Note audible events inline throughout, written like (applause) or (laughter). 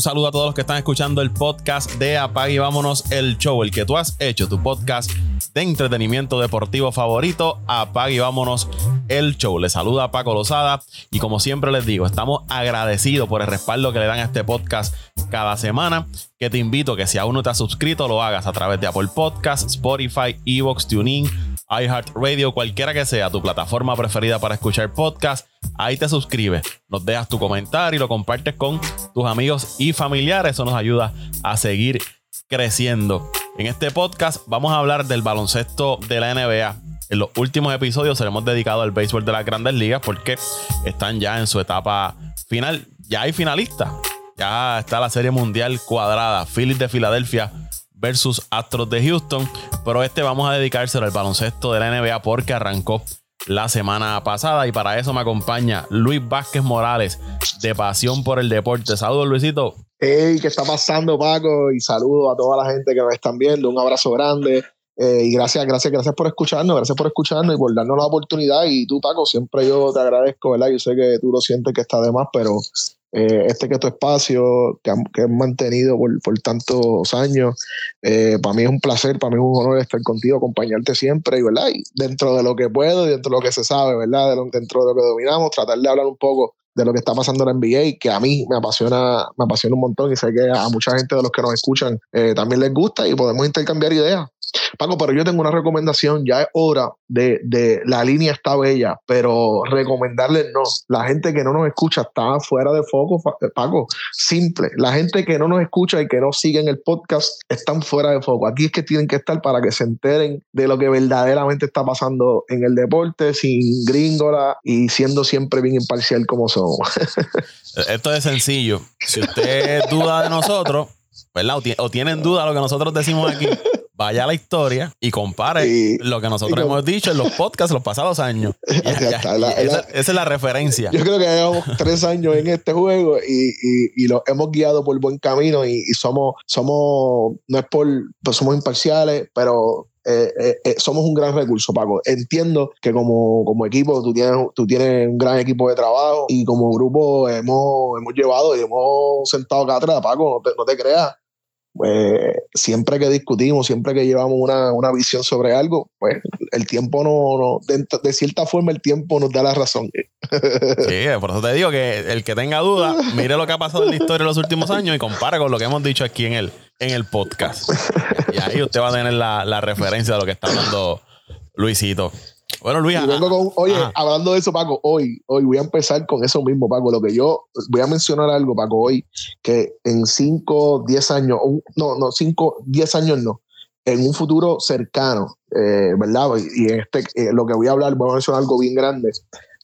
Un saludo a todos los que están escuchando el podcast de Apague y Vámonos el Show, el que tú has hecho, tu podcast de entretenimiento deportivo favorito, Apague y Vámonos el Show. Les saluda Paco Lozada y como siempre les digo, estamos agradecidos por el respaldo que le dan a este podcast cada semana, que te invito que si aún no te has suscrito lo hagas a través de Apple Podcasts, Spotify, Evox, TuneIn, iHeartRadio, cualquiera que sea tu plataforma preferida para escuchar podcast, ahí te suscribes, nos dejas tu comentario y lo compartes con tus amigos y familiares. Eso nos ayuda a seguir creciendo. En este podcast vamos a hablar del baloncesto de la NBA. En los últimos episodios seremos dedicados al béisbol de las grandes ligas porque están ya en su etapa final. Ya hay finalistas. Ya está la serie mundial cuadrada. Phillies de Filadelfia versus Astros de Houston. Pero este vamos a dedicárselo al baloncesto de la NBA porque arrancó la semana pasada. Y para eso me acompaña Luis Vázquez Morales de Pasión por el Deporte. Saludos, Luisito. Hey, ¿qué está pasando, Paco? Y saludos a toda la gente que nos están viendo. Un abrazo grande. Eh, y gracias, gracias, gracias por escucharnos, gracias por escucharnos y por darnos la oportunidad. Y tú, Paco, siempre yo te agradezco, ¿verdad? Yo sé que tú lo sientes que está de más, pero eh, este que es tu espacio, que, que has mantenido por, por, tantos años, eh, para mí es un placer, para mí es un honor estar contigo, acompañarte siempre, y, ¿verdad? Y dentro de lo que puedo y dentro de lo que se sabe, ¿verdad? dentro de lo que dominamos, tratar de hablar un poco de lo que está pasando en la NBA, que a mí me apasiona, me apasiona un montón y sé que a mucha gente de los que nos escuchan eh, también les gusta y podemos intercambiar ideas. Paco, pero yo tengo una recomendación, ya es hora de, de, la línea está bella, pero recomendarles no. La gente que no nos escucha está fuera de foco, eh, Paco. Simple. La gente que no nos escucha y que no siguen el podcast están fuera de foco. Aquí es que tienen que estar para que se enteren de lo que verdaderamente está pasando en el deporte, sin gringola y siendo siempre bien imparcial como somos. (laughs) Esto es sencillo. Si usted duda de nosotros, ¿verdad? O, tienen duda de lo que nosotros decimos aquí vaya a la historia y compare lo que nosotros hemos dicho en los podcasts los pasados años. (laughs) esa, es la referencia. Yo creo que llevamos (laughs) tres años en este juego y, y, lo hemos guiado por buen camino y, somos, somos, no es por, pues somos imparciales, pero eh, eh, eh, somos un gran recurso, Paco. Entiendo que como, como equipo tú tienes, tú tienes un gran equipo de trabajo y como grupo hemos, hemos llevado y hemos sentado acá atrás, Paco, no te creas pues siempre que discutimos, siempre que llevamos una, una visión sobre algo, pues el tiempo no, no de, cierta forma el tiempo nos da la razón. Sí, por eso te digo que el que tenga duda, mire lo que ha pasado en la historia en los últimos años y compare con lo que hemos dicho aquí en el, en el podcast. Y ahí usted va a tener la, la referencia de lo que está hablando Luisito. Bueno, Luis. oye, hablando de eso, Paco, hoy, hoy voy a empezar con eso mismo, Paco. Lo que yo voy a mencionar algo, Paco, hoy, que en 5, 10 años, no, no, 5, 10 años no, en un futuro cercano, eh, ¿verdad? Y en este, eh, lo que voy a hablar, voy a mencionar algo bien grande,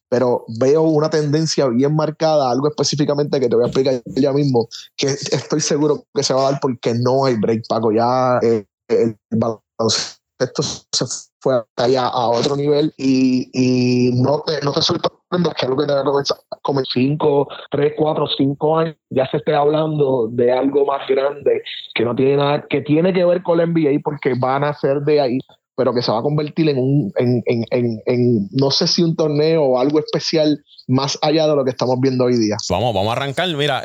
pero veo una tendencia bien marcada, algo específicamente que te voy a explicar ya mismo, que estoy seguro que se va a dar porque no hay break, Paco. Ya eh, el baloncesto se fue allá a otro nivel y, y no te, no te sorprendas que algo que te como en 5, 3, 4, 5 años ya se esté hablando de algo más grande que no tiene nada, que tiene que ver con la NBA porque van a ser de ahí pero que se va a convertir en un, en, en, en, en, no sé si un torneo o algo especial más allá de lo que estamos viendo hoy día. Vamos, vamos a arrancar. Mira,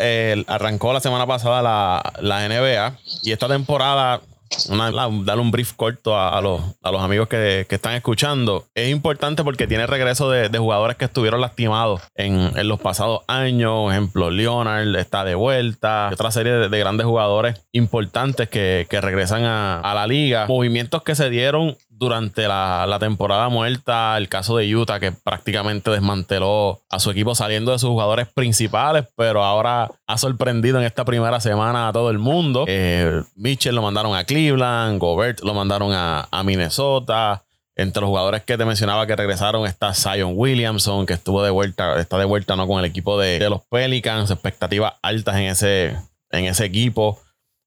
arrancó la semana pasada la, la NBA y esta temporada una, darle un brief corto a, los, a los, amigos que, que, están escuchando. Es importante porque tiene regreso de, de jugadores que estuvieron lastimados en, en, los pasados años. ejemplo, Leonard está de vuelta. Otra serie de, de grandes jugadores importantes que, que regresan a, a, la liga. Movimientos que se dieron durante la, la, temporada muerta, el caso de Utah, que prácticamente desmanteló a su equipo saliendo de sus jugadores principales, pero ahora ha sorprendido en esta primera semana a todo el mundo. Eh, Mitchell lo mandaron a Cleveland, Gobert lo mandaron a, a, Minnesota. Entre los jugadores que te mencionaba que regresaron está Zion Williamson, que estuvo de vuelta, está de vuelta ¿no? con el equipo de, de los Pelicans, expectativas altas en ese, en ese equipo.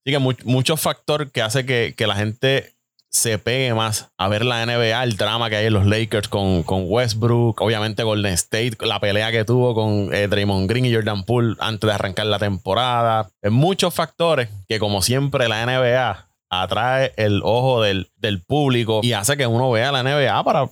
Así que muchos factores que hace que, que la gente se pegue más a ver la NBA, el drama que hay en los Lakers con, con Westbrook, obviamente Golden State, la pelea que tuvo con eh, Draymond Green y Jordan Poole antes de arrancar la temporada. En muchos factores que como siempre la NBA atrae el ojo del, del público y hace que uno vea la NBA para,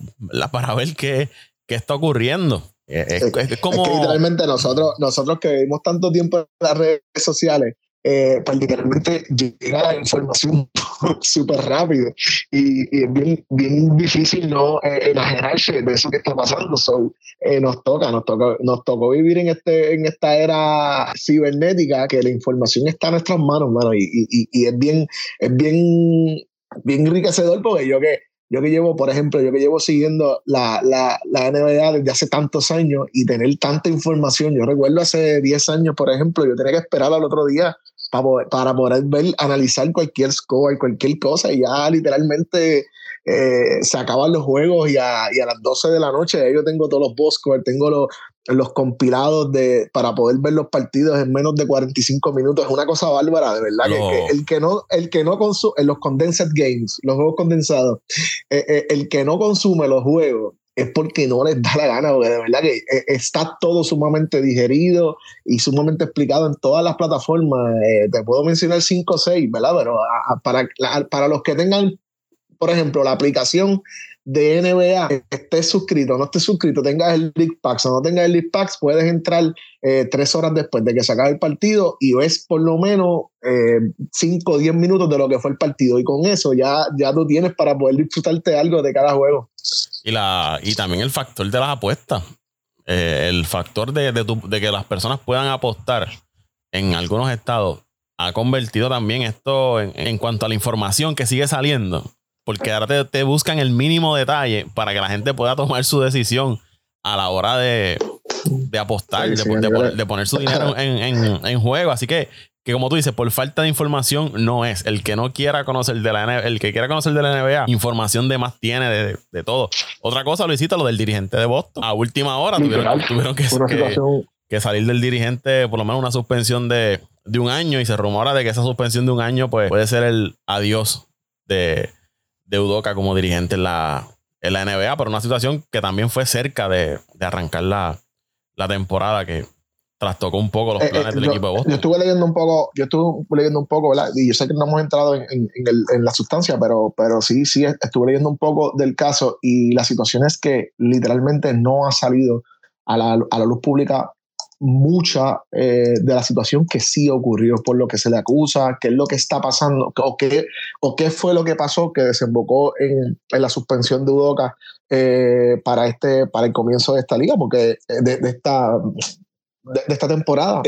para ver qué, qué está ocurriendo. Es, como... literalmente nosotros, nosotros que vivimos tanto tiempo en las redes sociales, eh, pues literalmente llega la información (laughs) súper rápido y, es bien, bien difícil no eh, enajenarse de eso que está pasando. So, eh, nos toca, nos toca, nos tocó vivir en este, en esta era cibernética que la información está en nuestras manos, mano, y, y, y es bien, es bien, bien enriquecedor porque yo que yo que llevo, por ejemplo, yo que llevo siguiendo la, la, la, NBA desde hace tantos años y tener tanta información, yo recuerdo hace 10 años, por ejemplo, yo tenía que esperar al otro día para poder, para poder ver, analizar cualquier score, cualquier cosa, y ya literalmente eh, se acaban los juegos y a, y a, las 12 de la noche yo tengo todos los boss tengo los, los compilados de, para poder ver los partidos en menos de 45 minutos. Es una cosa bárbara, de verdad. Que, el que no, el que no consume, los condensed games, los juegos condensados, eh, eh, el que no consume los juegos es porque no les da la gana, porque de verdad que eh, está todo sumamente digerido y sumamente explicado en todas las plataformas. te puedo mencionar 5 o 6, ¿verdad? Pero para, para los que tengan, por ejemplo, la aplicación de NBA, estés suscrito o no estés suscrito, tengas el League Packs o no tengas el League Packs, puedes entrar eh, tres horas después de que se acabe el partido y ves por lo menos eh, cinco o diez minutos de lo que fue el partido. Y con eso ya, ya tú tienes para poder disfrutarte algo de cada juego. Y, la, y también el factor de las apuestas. Eh, el factor de, de, que las personas puedan apostar en algunos estados ha convertido también esto en, en cuanto a la información que sigue saliendo porque ahora te, buscan el mínimo detalle para que la gente pueda tomar su decisión a la hora de, apostar, de, poner, su dinero en, juego. Así que, que como tú dices, por falta de información no es. El que no quiera conocer de la NBA, el que quiera conocer de la NBA, información de más tiene de, todo. Otra cosa, Luisito, lo del dirigente de Boston. A última hora tuvieron, que, que, salir del dirigente, por lo menos una suspensión de, de un año, y se rumora de que esa suspensión de un año pues, puede ser el adiós de de Udoca como dirigente en la, en la NBA, pero una situación que también fue cerca de, arrancar la, temporada que trastocó un poco los eh, planes eh, del equipo de Boston. Yo estuve leyendo un poco, yo estuve leyendo un poco, ¿verdad? Y yo sé que no hemos entrado en, la sustancia, pero, pero sí, sí, estuve leyendo un poco del caso y la situación es que literalmente no ha salido a la, a la luz pública mucha eh, de la situación que sí ocurrió, por lo que se le acusa, qué es lo que está pasando, o qué, o qué fue lo que pasó que desembocó en, la suspensión de Udoca eh, para, este, para el comienzo de esta liga, porque eh, de, esta, de, esta temporada,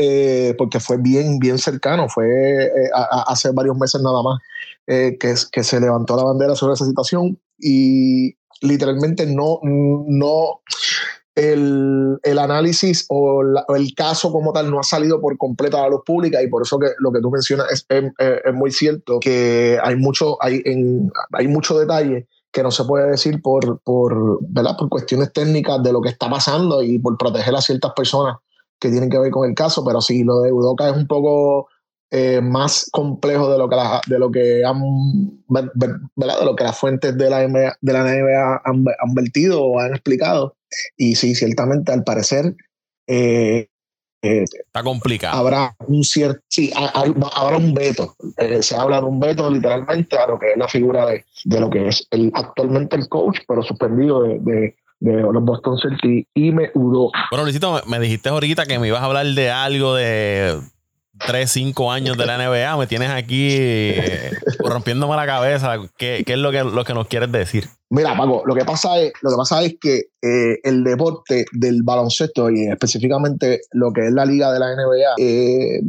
porque fue bien, bien cercano, fue hace varios meses nada más que, que se levantó la bandera sobre esa situación y literalmente no, no el, el análisis o, el caso como tal no ha salido por completo a la luz pública y por eso que lo que tú mencionas es, es, muy cierto que hay mucho, hay, en, hay mucho detalle que no se puede decir por, por, ¿verdad? por cuestiones técnicas de lo que está pasando y por proteger a ciertas personas que tienen que ver con el caso, pero sí, lo de Udoca es un poco eh, más complejo de lo que de lo que han ¿verdad? de lo que las fuentes de la, de la NBA han, han vertido o han explicado y sí, ciertamente, al parecer. Eh, eh, Está complicado. Habrá un cierto. Sí, habrá un veto. Eh, se habla de un veto literalmente a lo que es la figura de, de lo que es el, actualmente el coach, pero suspendido de, de, los Boston Celtics y me. Bueno, Luisito, me dijiste ahorita que me ibas a hablar de algo de 3, 5 años de la NBA, me tienes aquí eh, rompiéndome la cabeza. ¿Qué, ¿Qué, es lo que, lo que nos quieres decir? Mira, Paco, lo que pasa es, lo que pasa es que eh, el deporte del baloncesto y específicamente lo que es la liga de la NBA, eh,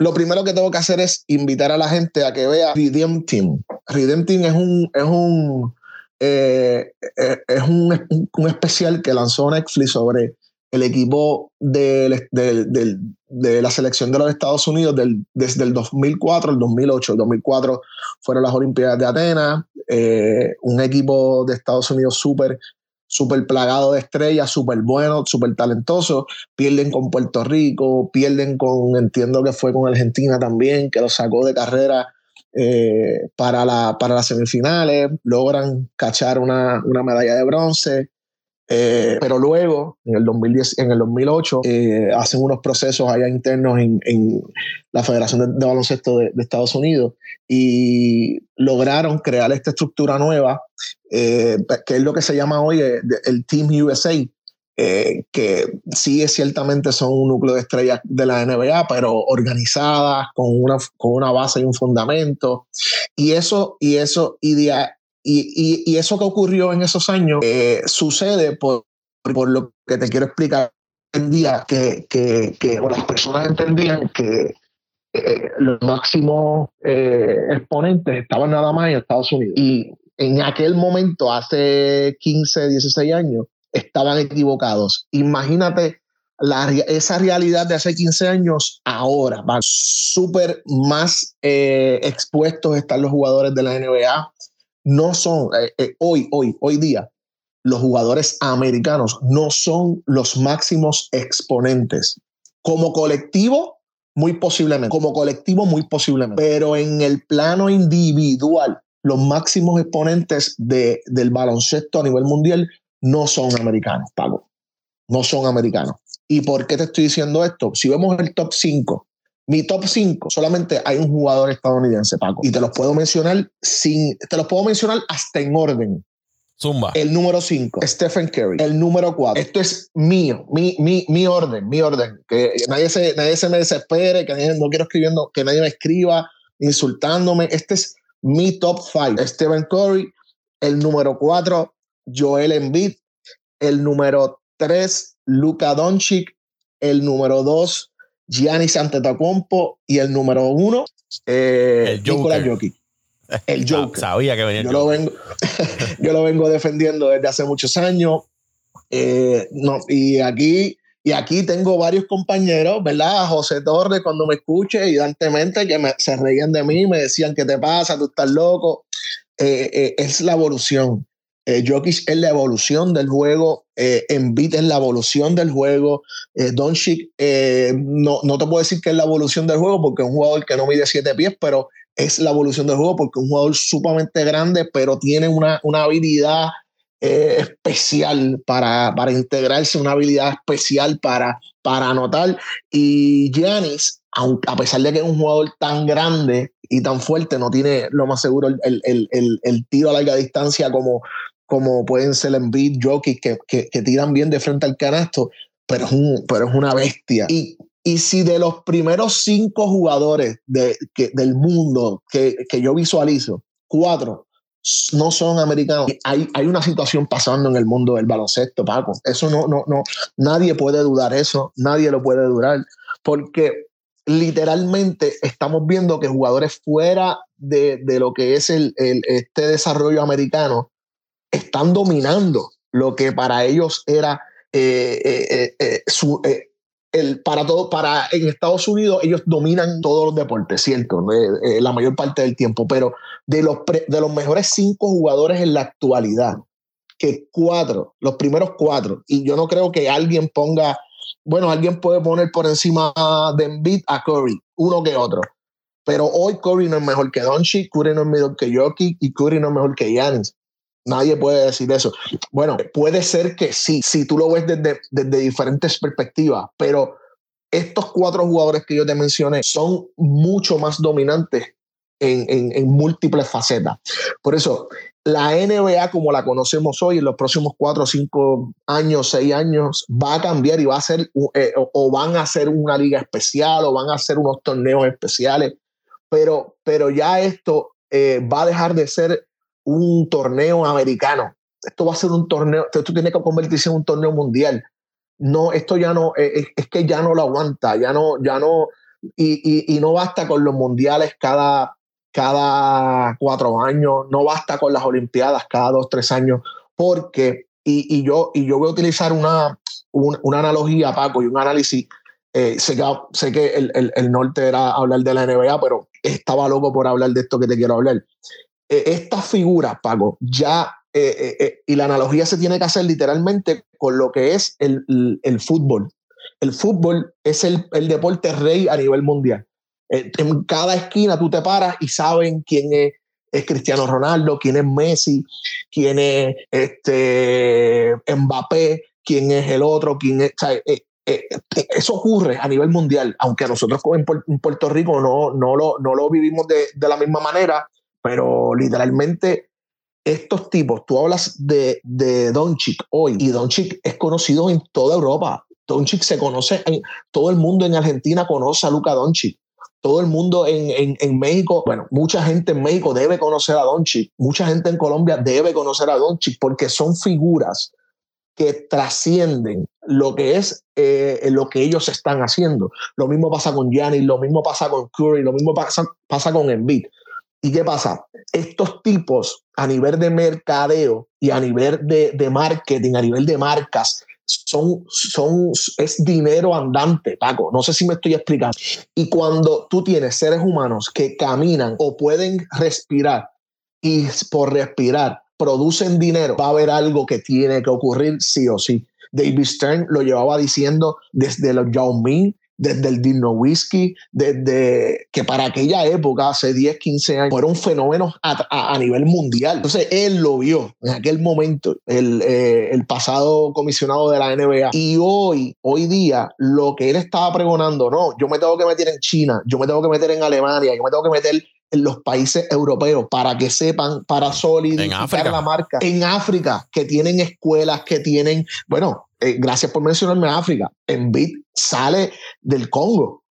lo primero que tengo que hacer es invitar a la gente a que vea Redeem Team. Redeem Team es un, es un, es un, un especial que lanzó Netflix sobre el equipo de, la selección de los Estados Unidos desde el 2004 al 2008. El 2004 fueron las Olimpiadas de Atenas, eh, un equipo de Estados Unidos súper súper plagado de estrellas, súper bueno, súper talentoso. Pierden con Puerto Rico, pierden con, entiendo que fue con Argentina también, que lo sacó de carrera eh, para, la, para las semifinales. Logran cachar una, una medalla de bronce. Eh, pero luego, en el, 2010, en el 2008, eh, hacen unos procesos allá internos en, en la Federación de, Baloncesto de, Estados Unidos y lograron crear esta estructura nueva, eh, que es lo que se llama hoy el Team USA, eh, que sí ciertamente son un núcleo de estrellas de la NBA, pero organizadas, con una, con una base y un fundamento. Y eso, y eso, y, y, y, eso que ocurrió en esos años eh, sucede por, por lo que te quiero explicar día que, que, que las personas entendían que eh, los máximos exponentes estaban nada más en Estados Unidos. Y en aquel momento, hace 15, 16 años, estaban equivocados. Imagínate la, esa realidad de hace 15 años ahora. Van súper más eh, expuestos están los jugadores de la NBA. No son, eh, eh, hoy, hoy, hoy día, los jugadores americanos no son los máximos exponentes. Como colectivo, muy posiblemente. Como colectivo, muy posiblemente. Pero en el plano individual, los máximos exponentes de, del baloncesto a nivel mundial no son americanos, Pago. No son americanos. ¿Y por qué te estoy diciendo esto? Si vemos el top 5, mi top 5, solamente hay un jugador estadounidense, Paco. Y te los puedo mencionar sin, te los puedo mencionar hasta en orden. Zumba. El número 5, Stephen Curry. El número 4, esto es mío, mi, mi, mi orden, mi orden. Que nadie se, nadie se me desespere, que no quiero escribiendo, que nadie me escriba insultándome. Este es mi top 5. Stephen Curry. El número 4, Joel Embiid, el número 3, Luka Doncic, el número 2, Giannis Antetokounmpo y el número 1, eh, Jokic. El (laughs) Joker. Sabía que venía yo, lo vengo, (laughs) yo lo vengo defendiendo desde hace muchos años. Eh, no, y aquí y aquí tengo varios compañeros, ¿verdad? José Torres, cuando me escuche, evidentemente, que se reían de mí, me decían, ¿qué te pasa? ¿Tú estás loco? Eh, eh, es la evolución. Eh, Jokic es la evolución del juego, eh, Embiid es la evolución del juego, eh, Doncic eh, no, no te puedo decir que es la evolución del juego porque es un jugador que no mide siete pies, pero es la evolución del juego porque es un jugador sumamente grande, pero tiene una, una habilidad especial para, para integrarse, una habilidad especial para, para anotar. Y Giannis, a pesar de que es un jugador tan grande y tan fuerte, no tiene lo más seguro el, el, el tiro a larga distancia como, como pueden ser Embiid, Jokic, que, que, que, tiran bien de frente al canasto, pero es, un, pero es una bestia. Y, y si de los primeros cinco jugadores de, del mundo que, que yo visualizo, cuatro no son americanos. Hay, hay una situación pasando en el mundo del baloncesto, Paco. Eso no, no, no, nadie puede dudar eso, nadie lo puede dudar, porque literalmente estamos viendo que jugadores fuera de, de lo que es el, el, este desarrollo americano están dominando lo que para ellos era eh, eh, eh, su, el, para todo, para en Estados Unidos ellos dominan todos los deportes, cierto, la mayor parte del tiempo, pero de los, de los mejores cinco jugadores en la actualidad, que cuatro, los primeros cuatro, y yo no creo que alguien ponga, bueno, alguien puede poner por encima de Embiid a Curry, uno que otro, pero hoy Curry no es mejor que Doncic, Curry no es mejor que Jokic y Curry no es mejor que Giannis. Nadie puede decir eso. Bueno, puede ser que sí, si tú lo ves desde, desde diferentes perspectivas, pero estos cuatro jugadores que yo te mencioné son mucho más dominantes en, en, múltiples facetas. Por eso, la NBA como la conocemos hoy, en los próximos cuatro, cinco años, seis años, va a cambiar y va a ser, eh, o, o, van a hacer una liga especial o van a hacer unos torneos especiales, pero, pero ya esto eh, va a dejar de ser un torneo americano. Esto va a ser un torneo, esto tiene que convertirse en un torneo mundial. No, esto ya no, es, eh, es que ya no lo aguanta, ya no, ya no, y, y, y, no basta con los mundiales cada, cada cuatro años, no basta con las Olimpiadas cada dos, tres años, porque, y, y yo, y yo voy a utilizar una, un, una analogía, Paco, y un análisis. Eh, sé que, sé que el, el, el norte era hablar de la NBA, pero estaba loco por hablar de esto que te quiero hablar. Eh, esta figura, Pago, ya, eh, eh, eh, y la analogía se tiene que hacer literalmente con lo que es el, el, fútbol. El fútbol es el, el, deporte rey a nivel mundial. en cada esquina tú te paras y saben quién es, es Cristiano Ronaldo, quién es Messi, quién es este, Mbappé, quién es el otro, quién es... Eso ocurre a nivel mundial, aunque nosotros en Puerto Rico no, no, lo, no lo vivimos de, de la misma manera, pero literalmente estos tipos, tú hablas de, de Doncic hoy y Doncic es conocido en toda Europa. Doncic se conoce, en, todo el mundo en Argentina conoce a Luca Doncic. Todo el mundo en, en, en, México, bueno, mucha gente en México debe conocer a Doncic, mucha gente en Colombia debe conocer a Doncic porque son figuras que trascienden lo que es eh, lo que ellos están haciendo. Lo mismo pasa con Giannis, lo mismo pasa con Curry, lo mismo pasa, pasa con Embiid. ¿Y qué pasa? Estos tipos a nivel de mercadeo y a nivel de, marketing, a nivel de marcas, son, son, es dinero andante, Paco. No sé si me estoy explicando. Y cuando tú tienes seres humanos que caminan o pueden respirar y por respirar producen dinero, va a haber algo que tiene que ocurrir sí o sí. David Stern lo llevaba diciendo desde los Yao Ming, desde el Dino Whisky, desde que para aquella época, hace 10, 15 años, fueron fenómenos a, a, nivel mundial. Entonces, él lo vio en aquel momento, el, eh, el, pasado comisionado de la NBA. Y hoy, hoy día, lo que él estaba pregonando, no, yo me tengo que meter en China, yo me tengo que meter en Alemania, yo me tengo que meter en los países europeos para que sepan, para solidificar la marca. En África, que tienen escuelas, que tienen, bueno, eh, gracias por mencionarme África. En Bit sale del Congo.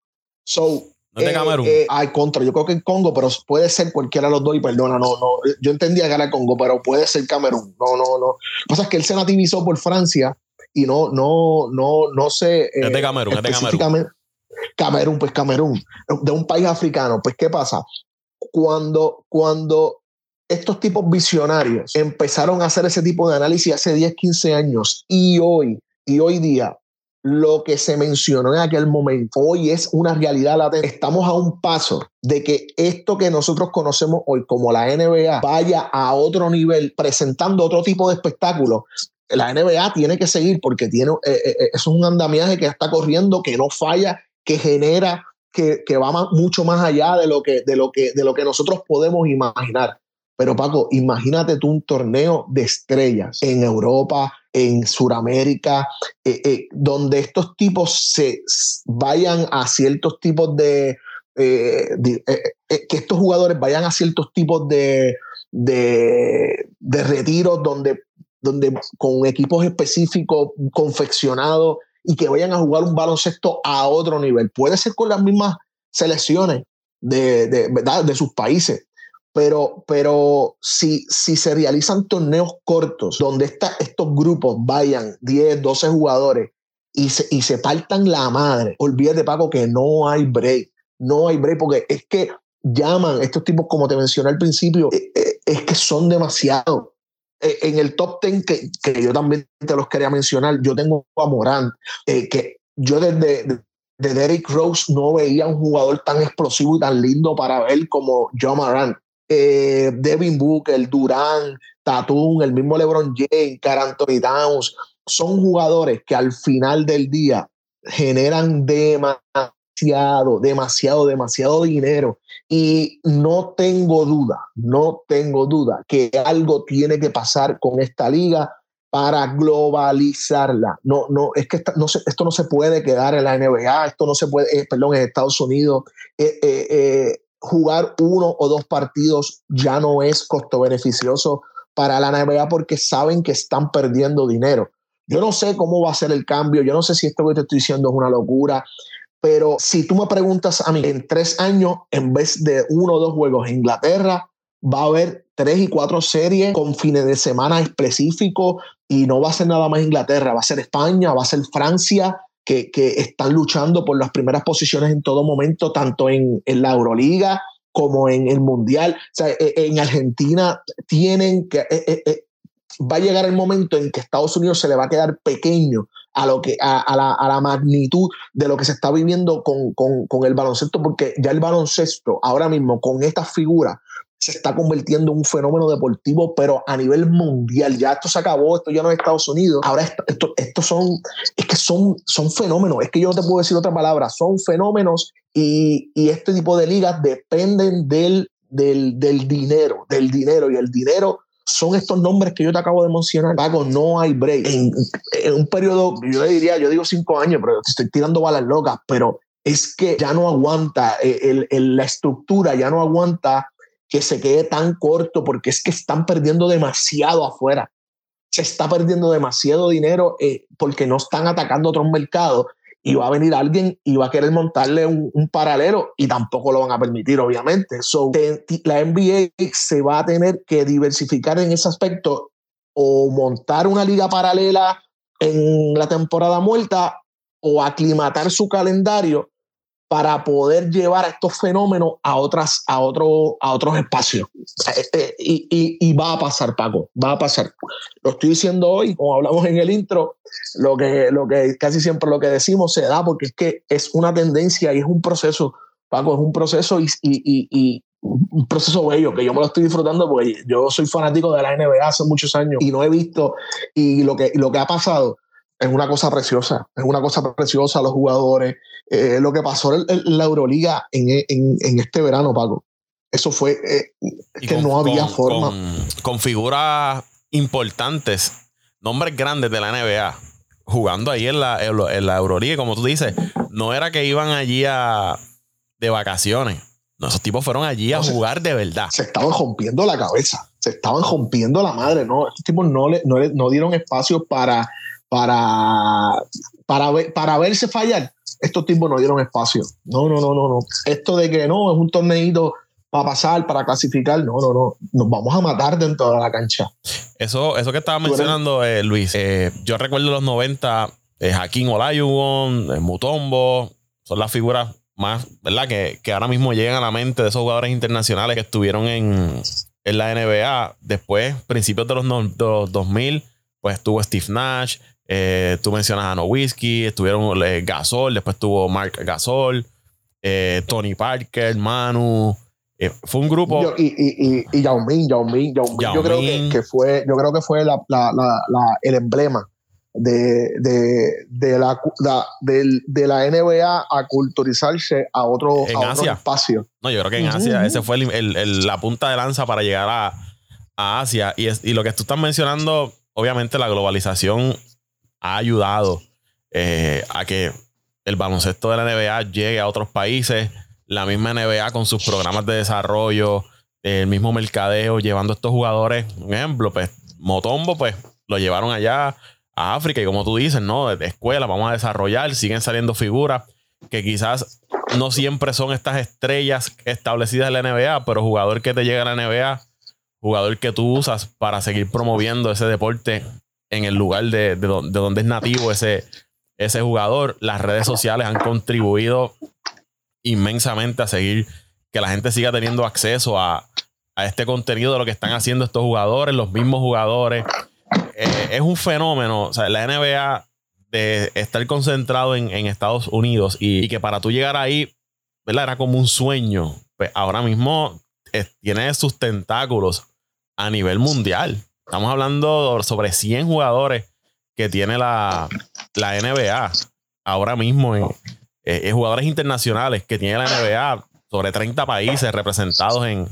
So, no de eh, Camerún. Eh, hay contra, yo creo que en Congo, pero puede ser cualquiera de los dos, y perdona, no, no, yo entendía que era Congo, pero puede ser Camerún. No, no, no. Lo que pasa es que él se nativizó por Francia y no, no, no, no sé. es de Camerún, es de Camerún. Camerún, pues Camerún, de un país africano. Pues, ¿qué pasa? cuando, cuando estos tipos visionarios empezaron a hacer ese tipo de análisis hace 10, 15 años y hoy, y hoy día, lo que se mencionó en aquel momento hoy es una realidad latente. Estamos a un paso de que esto que nosotros conocemos hoy como la NBA vaya a otro nivel, presentando otro tipo de espectáculo. La NBA tiene que seguir porque tiene, eh, eh, eh, es un andamiaje que está corriendo, que no falla, que genera que, va mucho más allá de lo, que, de, lo que, de lo que nosotros podemos imaginar. Pero Paco, imagínate tú un torneo de estrellas en Europa, en Sudamérica, eh, eh, donde estos tipos se vayan a ciertos tipos de, eh, que estos jugadores vayan a ciertos tipos de, de, de retiros donde, donde con equipos específicos confeccionados y que vayan a jugar un baloncesto a otro nivel. Puede ser con las mismas selecciones de, de, de sus países, pero, pero si, si se realizan torneos cortos donde estos grupos vayan 10, 12 jugadores y se, y se partan la madre, olvídate Paco que no hay break, no hay break porque es que llaman estos tipos, como te mencioné al principio, eh, eh, es que son demasiados. Eh, en el top 10 que, que, yo también te los quería mencionar, yo tengo a Morán, eh, que yo desde de Derrick Rose no veía un jugador tan explosivo y tan lindo para ver como John Moran. Eh, Devin Booker, Durán, Tatum, el mismo LeBron James, Car Anthony Downs, son jugadores que al final del día generan demasiado, demasiado, demasiado dinero y no tengo duda, no tengo duda que algo tiene que pasar con esta liga para globalizarla. No, no, es que esto no se puede quedar en la NBA, esto no se puede, eh, perdón, en Estados Unidos. Eh, eh, jugar uno o dos partidos ya no es costo beneficioso para la NBA porque saben que están perdiendo dinero. Yo no sé cómo va a ser el cambio, yo no sé si esto que te estoy diciendo es una locura, pero si tú me preguntas a mí, en tres años, en vez de uno o dos juegos en Inglaterra, va a haber tres y cuatro series con fines de semana específicos y no va a ser nada más Inglaterra, va a ser España, va a ser Francia, que, están luchando por las primeras posiciones en todo momento, tanto en, la Euroliga como en el Mundial. O sea, e, en Argentina tienen que... E, e, va a llegar el momento en que Estados Unidos se le va a quedar pequeño a, lo que, a, la, a la, magnitud de lo que se está viviendo con, con, con, el baloncesto, porque ya el baloncesto ahora mismo con estas figuras se está convirtiendo en un fenómeno deportivo, pero a nivel mundial. Ya esto se acabó, esto ya no es Estados Unidos. Ahora esto, esto, son, es que son, son fenómenos, es que yo no te puedo decir otra palabra, son fenómenos y, y este tipo de ligas dependen del, del, del dinero, del dinero y el dinero son estos nombres que yo te acabo de mencionar. Paco, no hay break. En, un periodo, yo le diría, yo digo cinco años, pero te estoy tirando balas locas, pero es que ya no aguanta, eh, el, la estructura ya no aguanta que se quede tan corto porque es que están perdiendo demasiado afuera. Se está perdiendo demasiado dinero eh, porque no están atacando otros mercados y va a venir alguien y va a querer montarle un, paralelo y tampoco lo van a permitir, obviamente. So, la NBA se va a tener que diversificar en ese aspecto o montar una liga paralela en la temporada muerta o aclimatar su calendario para poder llevar estos fenómenos a, otras, a, otro, a otros espacios. Este, y, y, va a pasar, Paco, va a pasar. Lo estoy diciendo hoy, como hablamos en el intro, lo que, lo que casi siempre lo que decimos se da porque es que es una tendencia y es un proceso, Paco, es un proceso y, y un proceso bello que yo me lo estoy disfrutando porque yo soy fanático de la NBA hace muchos años y no he visto y lo que, lo que ha pasado es una cosa preciosa, es una cosa preciosa los jugadores. Eh, lo que pasó en, la Euroliga en, este verano, Paco, eso fue eh, que no había forma. Con, figuras importantes, nombres grandes de la NBA, jugando ahí en la, en la Euroliga, como tú dices, no era que iban allí a, de vacaciones. No, esos tipos fueron allí a jugar de verdad. Se estaban rompiendo la cabeza, se estaban rompiendo la madre, ¿no? Estos tipos no, le, no, no dieron espacio para para, para, ver, para verse fallar, estos tipos no dieron espacio. No, no, no, no, no. Esto de que no, es un torneito para pasar, para clasificar, no, no, no. Nos vamos a matar dentro de la cancha. Eso, eso que estaba mencionando, eh, Luis, eh, yo recuerdo los 90, eh, Jaquín Olajuwon, eh, Mutombo, son las figuras más, ¿verdad? Que, que, ahora mismo llegan a la mente de esos jugadores internacionales que estuvieron en, en la NBA. Después, principios de los, de los 2000, pues estuvo Steve Nash, eh, tú mencionas a No Whiskey, estuvieron eh, Gasol, después tuvo Mark Gasol, eh, Tony Parker, Manu. fue un grupo. y, y, y, Yao Ming, Yao Ming, Yo creo que, fue, yo creo que fue la, la, la, el emblema de, de, de, la, de, la NBA a culturizarse a otro, a otro espacio. No, yo creo que en Asia ese fue el, el, la punta de lanza para llegar a, a Asia. Y, es, y lo que tú estás mencionando, obviamente la globalización ha ayudado eh, a que el baloncesto de la NBA llegue a otros países. La misma NBA con sus programas de desarrollo, el mismo mercadeo, llevando a estos jugadores. Un ejemplo, pues Motombo, pues lo llevaron allá a África y como tú dices, ¿no? De escuela, vamos a desarrollar, siguen saliendo figuras que quizás no siempre son estas estrellas establecidas en la NBA, pero jugador que te llega a la NBA, jugador que tú usas para seguir promoviendo ese deporte en el lugar de, donde es nativo ese, ese jugador. Las redes sociales han contribuido inmensamente a seguir que la gente siga teniendo acceso a, este contenido de lo que están haciendo estos jugadores, los mismos jugadores. Eh, es un fenómeno. O sea, la NBA de estar concentrado en, Estados Unidos y, que para tú llegar ahí, ¿verdad? Era como un sueño. Pues ahora mismo tiene sus tentáculos a nivel mundial. Estamos hablando sobre 100 jugadores que tiene la, la NBA ahora mismo. En, eh, jugadores internacionales que tiene la NBA, sobre 30 países representados en,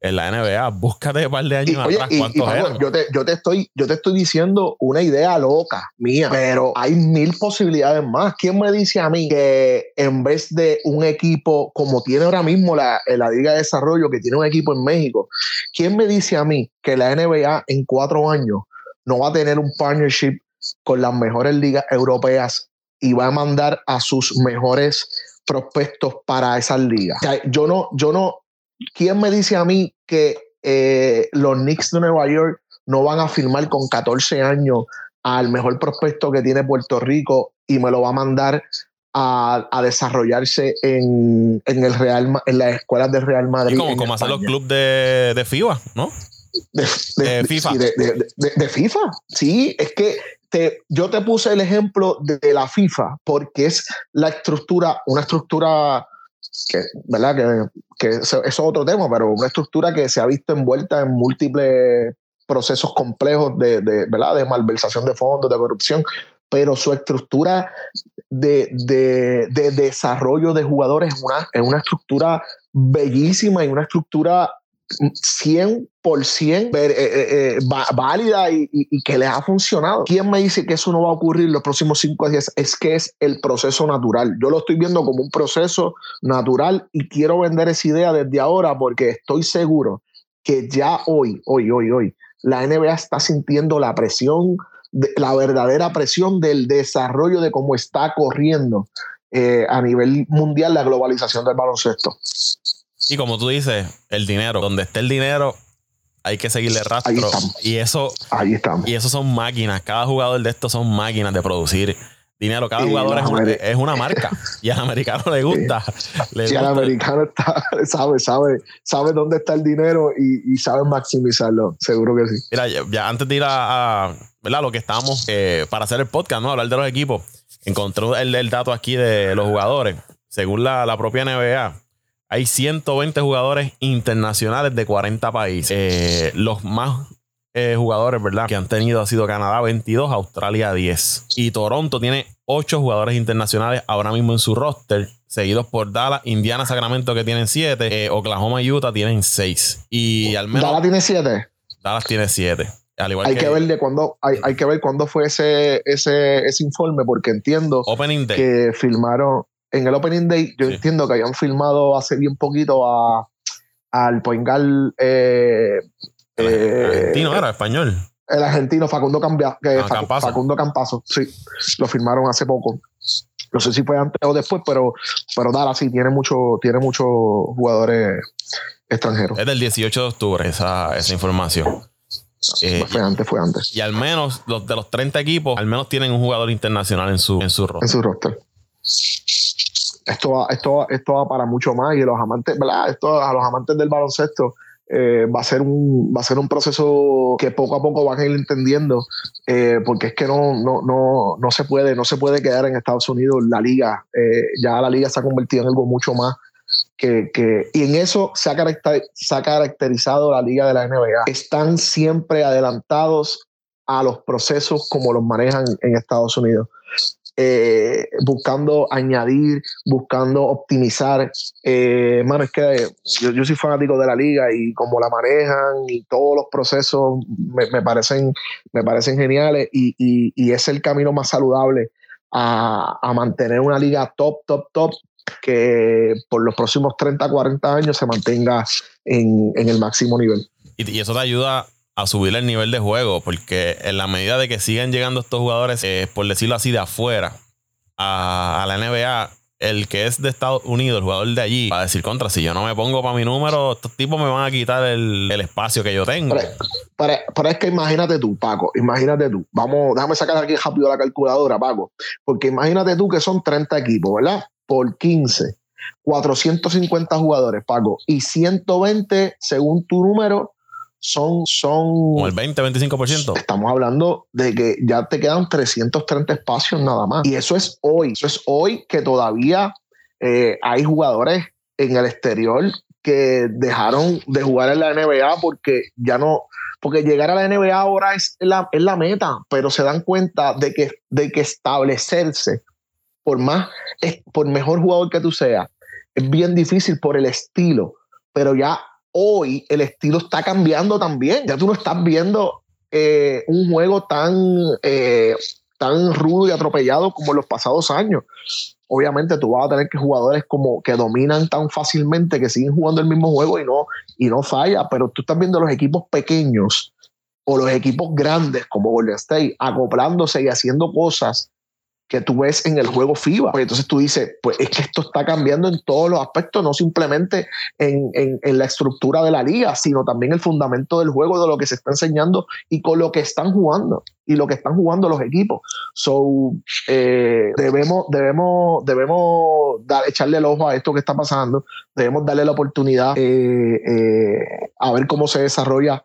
en la NBA. Búscate un par de años atrás cuántos eran. Yo te, yo, te estoy, yo te estoy diciendo una idea loca mía, pero hay mil posibilidades más. ¿Quién me dice a mí que en vez de un equipo como tiene ahora mismo la, la Liga de Desarrollo, que tiene un equipo en México, ¿quién me dice a mí que la NBA en cuatro años no va a tener un partnership con las mejores ligas europeas y va a mandar a sus mejores prospectos para esas ligas? yo no, yo no, ¿quién me dice a mí que eh, los Knicks de Nueva York no van a firmar con 14 años al mejor prospecto que tiene Puerto Rico y me lo va a mandar a, desarrollarse en, el Real, en las escuelas del Real Madrid. como, como hacen los clubes de, de FIBA, ¿no? De, FIFA. de, FIFA. Sí, es que te, yo te puse el ejemplo de, la FIFA porque es la estructura, una estructura que, ¿verdad? Que, que eso, es otro tema, pero una estructura que se ha visto envuelta en múltiples procesos complejos de, de, ¿verdad? de malversación de fondos, de corrupción, pero su estructura de, de, de desarrollo de jugadores es una, es una estructura bellísima y una estructura 100% eh, eh, eh, válida y, que les ha funcionado. ¿Quién me dice que eso no va a ocurrir los próximos 5 días? Es que es el proceso natural. Yo lo estoy viendo como un proceso natural y quiero vender esa idea desde ahora porque estoy seguro que ya hoy, hoy, hoy, hoy, la NBA está sintiendo la presión, la verdadera presión del desarrollo de cómo está corriendo a nivel mundial la globalización del baloncesto. Y como tú dices, el dinero, donde esté el dinero, hay que seguirle rastro. y eso, Ahí estamos. Y eso son máquinas. Cada jugador de estos son máquinas de producir dinero. Cada jugador es una, marca (laughs) y al americano le gusta. Sí, al americano está, (laughs) sabe, sabe, sabe dónde está el dinero y, sabe maximizarlo. Seguro que sí. Mira, ya, antes de ir a, ¿verdad? lo que estamos eh, para hacer el podcast, ¿no? Hablar de los equipos. Encontré el, dato aquí de los jugadores. Según la, la propia NBA, hay 120 jugadores internacionales de 40 países. Eh, los más eh, jugadores, ¿verdad? Que han tenido ha sido Canadá 22, Australia 10. Y Toronto tiene 8 jugadores internacionales ahora mismo en su roster, seguidos por Dallas, Indiana, Sacramento que tienen 7, eh, Oklahoma y Utah tienen 6. Y al menos... Dallas tiene 7. Dallas tiene 7. hay que, ver de cuándo hay, hay, que ver cuándo fue ese, ese, ese informe porque entiendo que filmaron en el Opening Day yo entiendo que hayan filmado hace bien poquito a al Poingal eh, eh, argentino era español. El argentino Facundo, Cambia, que ah, Facundo Campazo, sí, lo firmaron hace poco. No sé si fue antes o después, pero, pero Dallas sí tiene mucho, tiene muchos jugadores extranjeros. Es del 18 de octubre esa, esa información. Eh, fue antes, fue antes. Y al menos los de los 30 equipos, al menos tienen un jugador internacional en su, en su roster. En su roster. Esto va, esto, esto va para mucho más y los amantes, ¿verdad? Esto a los amantes del baloncesto eh, va, a ser un, va a ser un proceso que poco a poco van a ir entendiendo, eh, porque es que no, no, no, no, se puede, no se puede quedar en Estados Unidos la liga. Eh, ya la liga se ha convertido en algo mucho más que, que, y en eso se ha, se ha caracterizado la liga de la NBA. Están siempre adelantados a los procesos como los manejan en Estados Unidos. Eh, buscando añadir, buscando optimizar. Eh, mano, es que yo, soy fanático de la liga y como la manejan y todos los procesos me, parecen, me parecen geniales y, y, es el camino más saludable a, mantener una liga top, top, top que por los próximos 30, 40 años se mantenga en, en el máximo nivel. Y, eso te ayuda a subir el nivel de juego, porque en la medida de que sigan llegando estos jugadores, eh, por decirlo así, de afuera a, la NBA, el que es de Estados Unidos, el jugador de allí, va a decir contra, si yo no me pongo para mi número, estos tipos me van a quitar el, espacio que yo tengo. Pero, es que imagínate tú, Paco, imagínate tú. Vamos, déjame sacar aquí rápido la calculadora, Paco. Porque imagínate tú que son 30 equipos, ¿verdad? Por 15. 450 jugadores, Paco. Y 120, según tu número, son, son... Como el 20, 25%. Estamos hablando de que ya te quedan 330 espacios nada más. Y eso es hoy. Eso es hoy que todavía eh, hay jugadores en el exterior que dejaron de jugar en la NBA porque ya no, porque llegar a la NBA ahora es la, es la meta, pero se dan cuenta de que, de que establecerse, por más, por mejor jugador que tú seas, es bien difícil por el estilo, pero ya hoy el estilo está cambiando también. Ya tú no estás viendo eh, un juego tan, eh, tan rudo y atropellado como en los pasados años. Obviamente tú vas a tener que jugadores como que dominan tan fácilmente que siguen jugando el mismo juego y no, y no falla, pero tú estás viendo los equipos pequeños o los equipos grandes como Golden State acoplándose y haciendo cosas que tú ves en el juego FIBA. Pues entonces tú dices, pues es que esto está cambiando en todos los aspectos, no simplemente en, en, la estructura de la liga, sino también el fundamento del juego, de lo que se está enseñando y con lo que están jugando y lo que están jugando los equipos. So, eh, debemos, debemos, debemos dar, echarle el ojo a esto que está pasando, debemos darle la oportunidad eh, eh, a ver cómo se desarrolla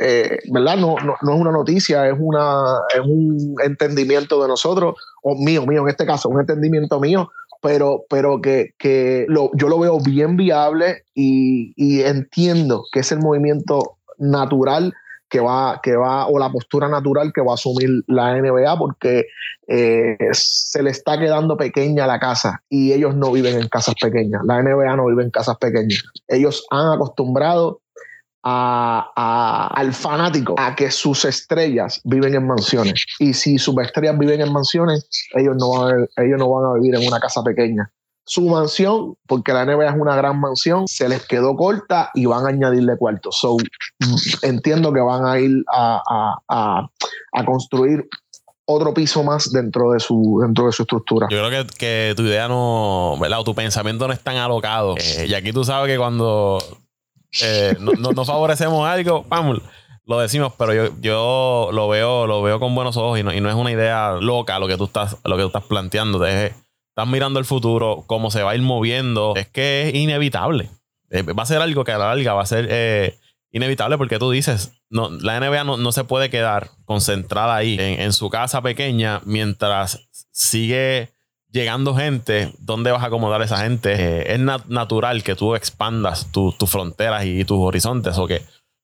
eh, ¿verdad? No, no, no, es una noticia, es, una, es un entendimiento de nosotros, o mío, mío en este caso, un entendimiento mío, pero, pero que, que lo, yo lo veo bien viable y, y, entiendo que es el movimiento natural que va, que va, o la postura natural que va a asumir la NBA, porque eh, se le está quedando pequeña la casa y ellos no viven en casas pequeñas. La NBA no vive en casas pequeñas. Ellos han acostumbrado al fanático a que sus estrellas viven en mansiones. Y si sus estrellas viven en mansiones, ellos no van a, ellos no van a vivir en una casa pequeña. su mansión, porque la NBA es una gran mansión, se les quedó corta y van a añadirle cuartos. So, mm, entiendo que van a ir a, a, construir otro piso más dentro de su dentro de su estructura. Yo creo que, tu idea no, ¿verdad? O tu pensamiento no es tan alocado. Eh, y aquí tú sabes que cuando eh, no, favorecemos algo, vamos, lo decimos, pero yo, yo lo veo, lo veo con buenos ojos y no, y no es una idea loca lo que tú estás, lo que tú estás planteando. estás mirando el futuro, cómo se va a ir moviendo. Es que es inevitable. Eh, va a ser algo que a la larga va a ser eh, inevitable porque tú dices, no, la NBA no, se puede quedar concentrada ahí en, su casa pequeña mientras sigue llegando gente. ¿Dónde vas a acomodar a esa gente? Eh, es natural que tú expandas tus fronteras y tus horizontes o que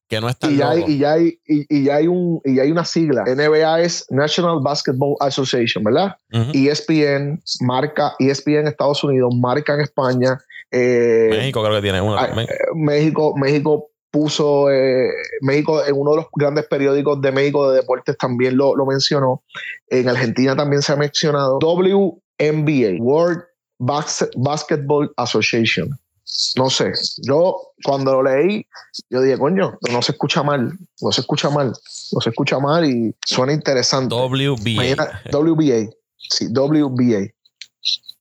que no está y ya, hay, y, ya hay, y, ya hay un, y hay una sigla. NBA es National Basketball Association, ¿verdad? ESPN marca, ESPN Estados Unidos, marca en España. Eh, México creo que tiene una ah, México, México puso, eh, México en uno de los grandes periódicos de México de deportes también lo, lo mencionó. En Argentina también se ha mencionado. WNBA, World Basketball Association no sé, yo cuando lo leí, yo dije, coño, no se escucha mal, no se escucha mal, no se escucha mal y suena interesante. WBA. WBA, sí, WBA.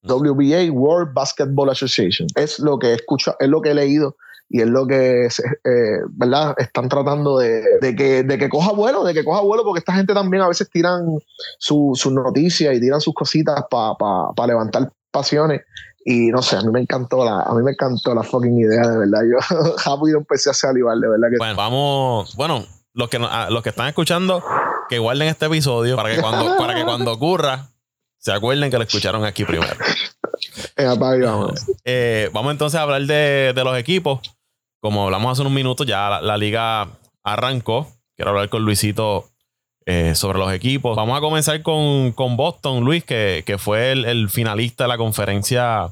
WBA, World Basketball Association. Es lo que he escuchado, es lo que he leído y es lo que, eh, ¿verdad? Están tratando de, que, de que coja vuelo, de que coja vuelo, porque esta gente también a veces tiran sus noticias y tiran sus cositas para levantar pasiones y no sé, a mí me encantó la, a mí me encantó la fucking idea, de verdad. Yo (laughs) rápido empecé a salivar, de verdad que. Bueno, vamos, bueno, los que, ah, los que están escuchando, que guarden este episodio para que cuando, para que cuando ocurra, se acuerden que lo escucharon aquí primero. (laughs) vamos. Eh, vamos entonces a hablar de, los equipos. Como hablamos hace unos minutos, ya la, liga arrancó. Quiero hablar con Luisito eh, sobre los equipos. Vamos a comenzar con, Boston, Luis, que, fue el, el, finalista de la conferencia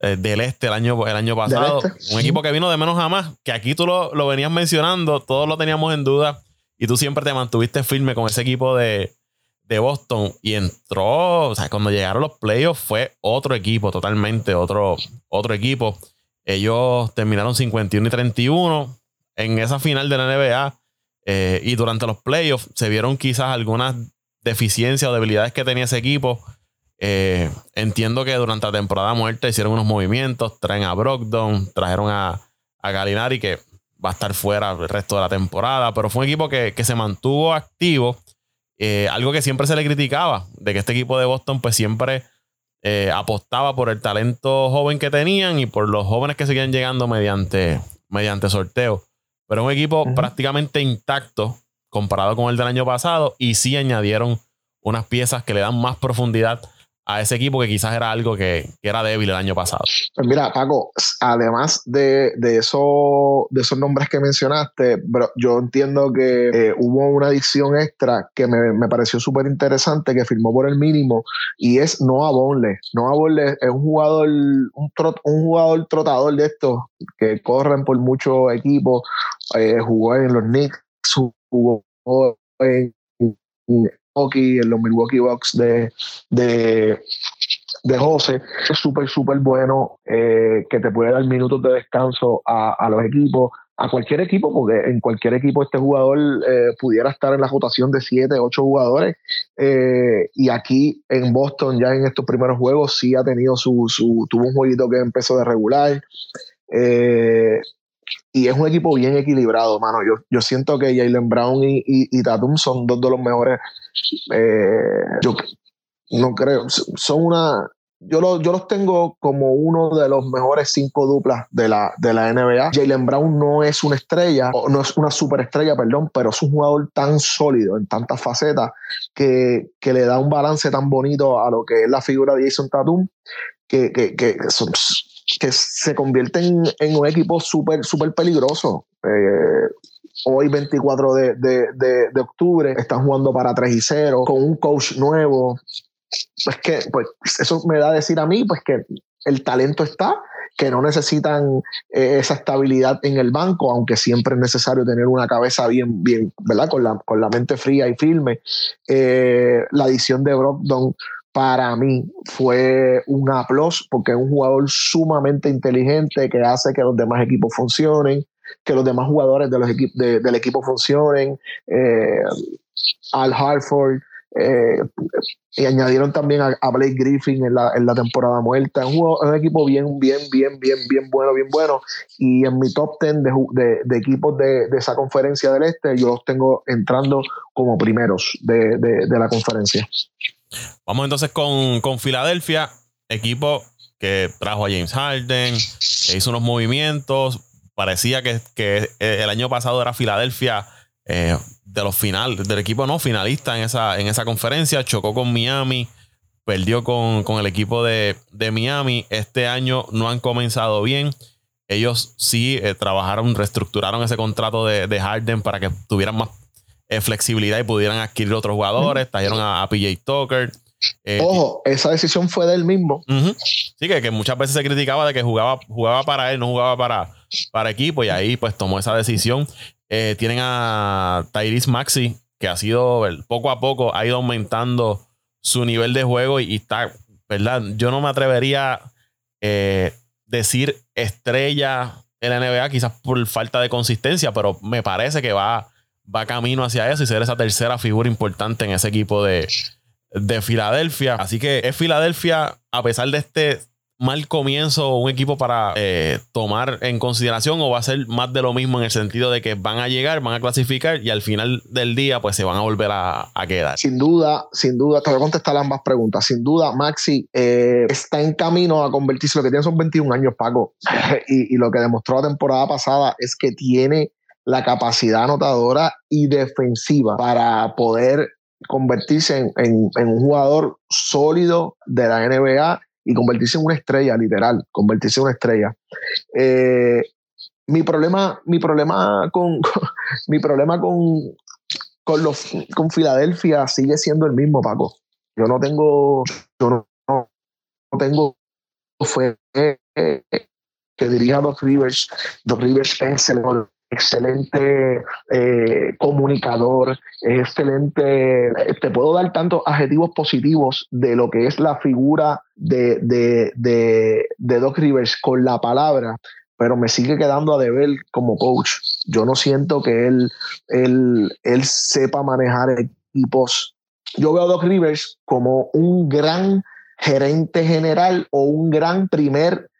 eh, del Este el año, el año pasado. Este. Un equipo que vino de menos a más, que aquí tú lo, venías mencionando, todos lo teníamos en duda y tú siempre te mantuviste firme con ese equipo de, Boston y entró, o sea, cuando llegaron los playoffs fue otro equipo, totalmente otro, otro equipo. Ellos terminaron 51 y 31 en esa final de la NBA eh, y durante los playoffs se vieron quizás algunas deficiencias o debilidades que tenía ese equipo. Eh, entiendo que durante la temporada muerta hicieron unos movimientos, traen a Brogdon, trajeron a, a Galinari que va a estar fuera el resto de la temporada, pero fue un equipo que, se mantuvo activo, eh, algo que siempre se le criticaba, de que este equipo de Boston pues siempre eh, apostaba por el talento joven que tenían y por los jóvenes que seguían llegando mediante, mediante sorteo. Pero un equipo prácticamente intacto comparado con el del año pasado y sí añadieron unas piezas que le dan más profundidad a ese equipo que quizás era algo que, era débil el año pasado. Pues mira, Paco, además de, de, eso, de esos nombres que mencionaste, yo entiendo que eh, hubo una adición extra que me, pareció súper interesante, que firmó por el mínimo, y es Noah Bonle. Noah Bonle es un jugador, un, un jugador trotador de estos que corren por muchos equipos, eh, jugó en los Knicks, jugó en en los Milwaukee Bucks de, de, de José. Es súper, súper bueno eh, que te puede dar minutos de descanso a, los equipos, a cualquier equipo, porque en cualquier equipo este jugador eh, pudiera estar en la rotación de 7, 8 jugadores. Eh, y aquí en Boston, ya en estos primeros juegos, sí ha tenido su, su tuvo un jueguito que empezó de regular y es un equipo bien equilibrado, mano. Yo, yo siento que Jalen Brown y, y, Tatum son dos de los mejores. Eh, yo no creo, son una. Yo, lo, yo los tengo como uno de los mejores cinco duplas de la, de la NBA. Jalen Brown no es una estrella, no es una superestrella, perdón, pero es un jugador tan sólido en tantas facetas que, que le da un balance tan bonito a lo que es la figura de Jason Tatum que, que, son, que se convierten en un equipo súper, súper peligroso. Eh, hoy, 24 de, de, de, octubre, están jugando para 3 y 0, con un coach nuevo. Pues que, pues, eso me da a decir a mí, pues que el talento está, que no necesitan eh, esa estabilidad en el banco, aunque siempre es necesario tener una cabeza bien, bien, ¿verdad? Con la, con la mente fría y firme. Eh, la adición de Brogdon para mí fue un aplauso porque es un jugador sumamente inteligente que hace que los demás equipos funcionen, que los demás jugadores del equipo funcionen. Eh, Al Hartford, eh, y añadieron también a, Blake Griffin en la, en la temporada muerta. Es un, equipo bien, bien, bien, bien, bien bueno, bien bueno. Y en mi top 10 de, de, equipos de, de, esa conferencia del Este, yo los tengo entrando como primeros de, la conferencia. Vamos entonces con, con Filadelfia, equipo que trajo a James Harden, que hizo unos movimientos. Parecía que, que el año pasado era Filadelfia eh, de los finales, del equipo no finalista en esa, en esa conferencia, chocó con Miami, perdió con, el equipo de, Miami. Este año no han comenzado bien. Ellos sí eh, trabajaron, reestructuraron ese contrato de, Harden para que tuvieran más eh, flexibilidad y pudieran adquirir otros jugadores. Trajeron a, PJ Tucker. Ojo, esa decisión fue del mismo. Sí, que, muchas veces se criticaba de que jugaba, jugaba para él, no jugaba para, para equipo, y ahí pues tomó esa decisión. Eh, tienen a Tyrese Maxi, que ha sido poco a poco, ha ido aumentando su nivel de juego y, está, ¿verdad? Yo no me atrevería a eh, decir estrella en la NBA, quizás por falta de consistencia, pero me parece que va, va camino hacia eso y ser esa tercera figura importante en ese equipo de, de Filadelfia. Así que es Filadelfia, a pesar de este mal comienzo un equipo para eh, tomar en consideración o va a ser más de lo mismo en el sentido de que van a llegar, van a clasificar y al final del día pues se van a volver a, quedar? Sin duda, sin duda, te voy a contestar ambas preguntas. Sin duda, Maxi eh, está en camino a convertirse, lo que tiene son 21 años, Paco, (laughs) y, lo que demostró la temporada pasada es que tiene la capacidad anotadora y defensiva para poder convertirse en un jugador sólido de la NBA y convertirse en una estrella, literal, convertirse en una estrella. Eh, mi problema, mi problema con, (laughs) mi problema con, con los con Filadelfia sigue siendo el mismo, Paco. Yo no tengo, yo no, no tengo fue que dirija Doc Rivers. Doc Rivers es el excelente eh, comunicador, excelente, te puedo dar tantos adjetivos positivos de lo que es la figura de, de, de, Doc Rivers con la palabra, pero me sigue quedando a deber como coach. Yo no siento que él, él, él sepa manejar equipos. Yo veo a Doc Rivers como un gran gerente general o un gran primer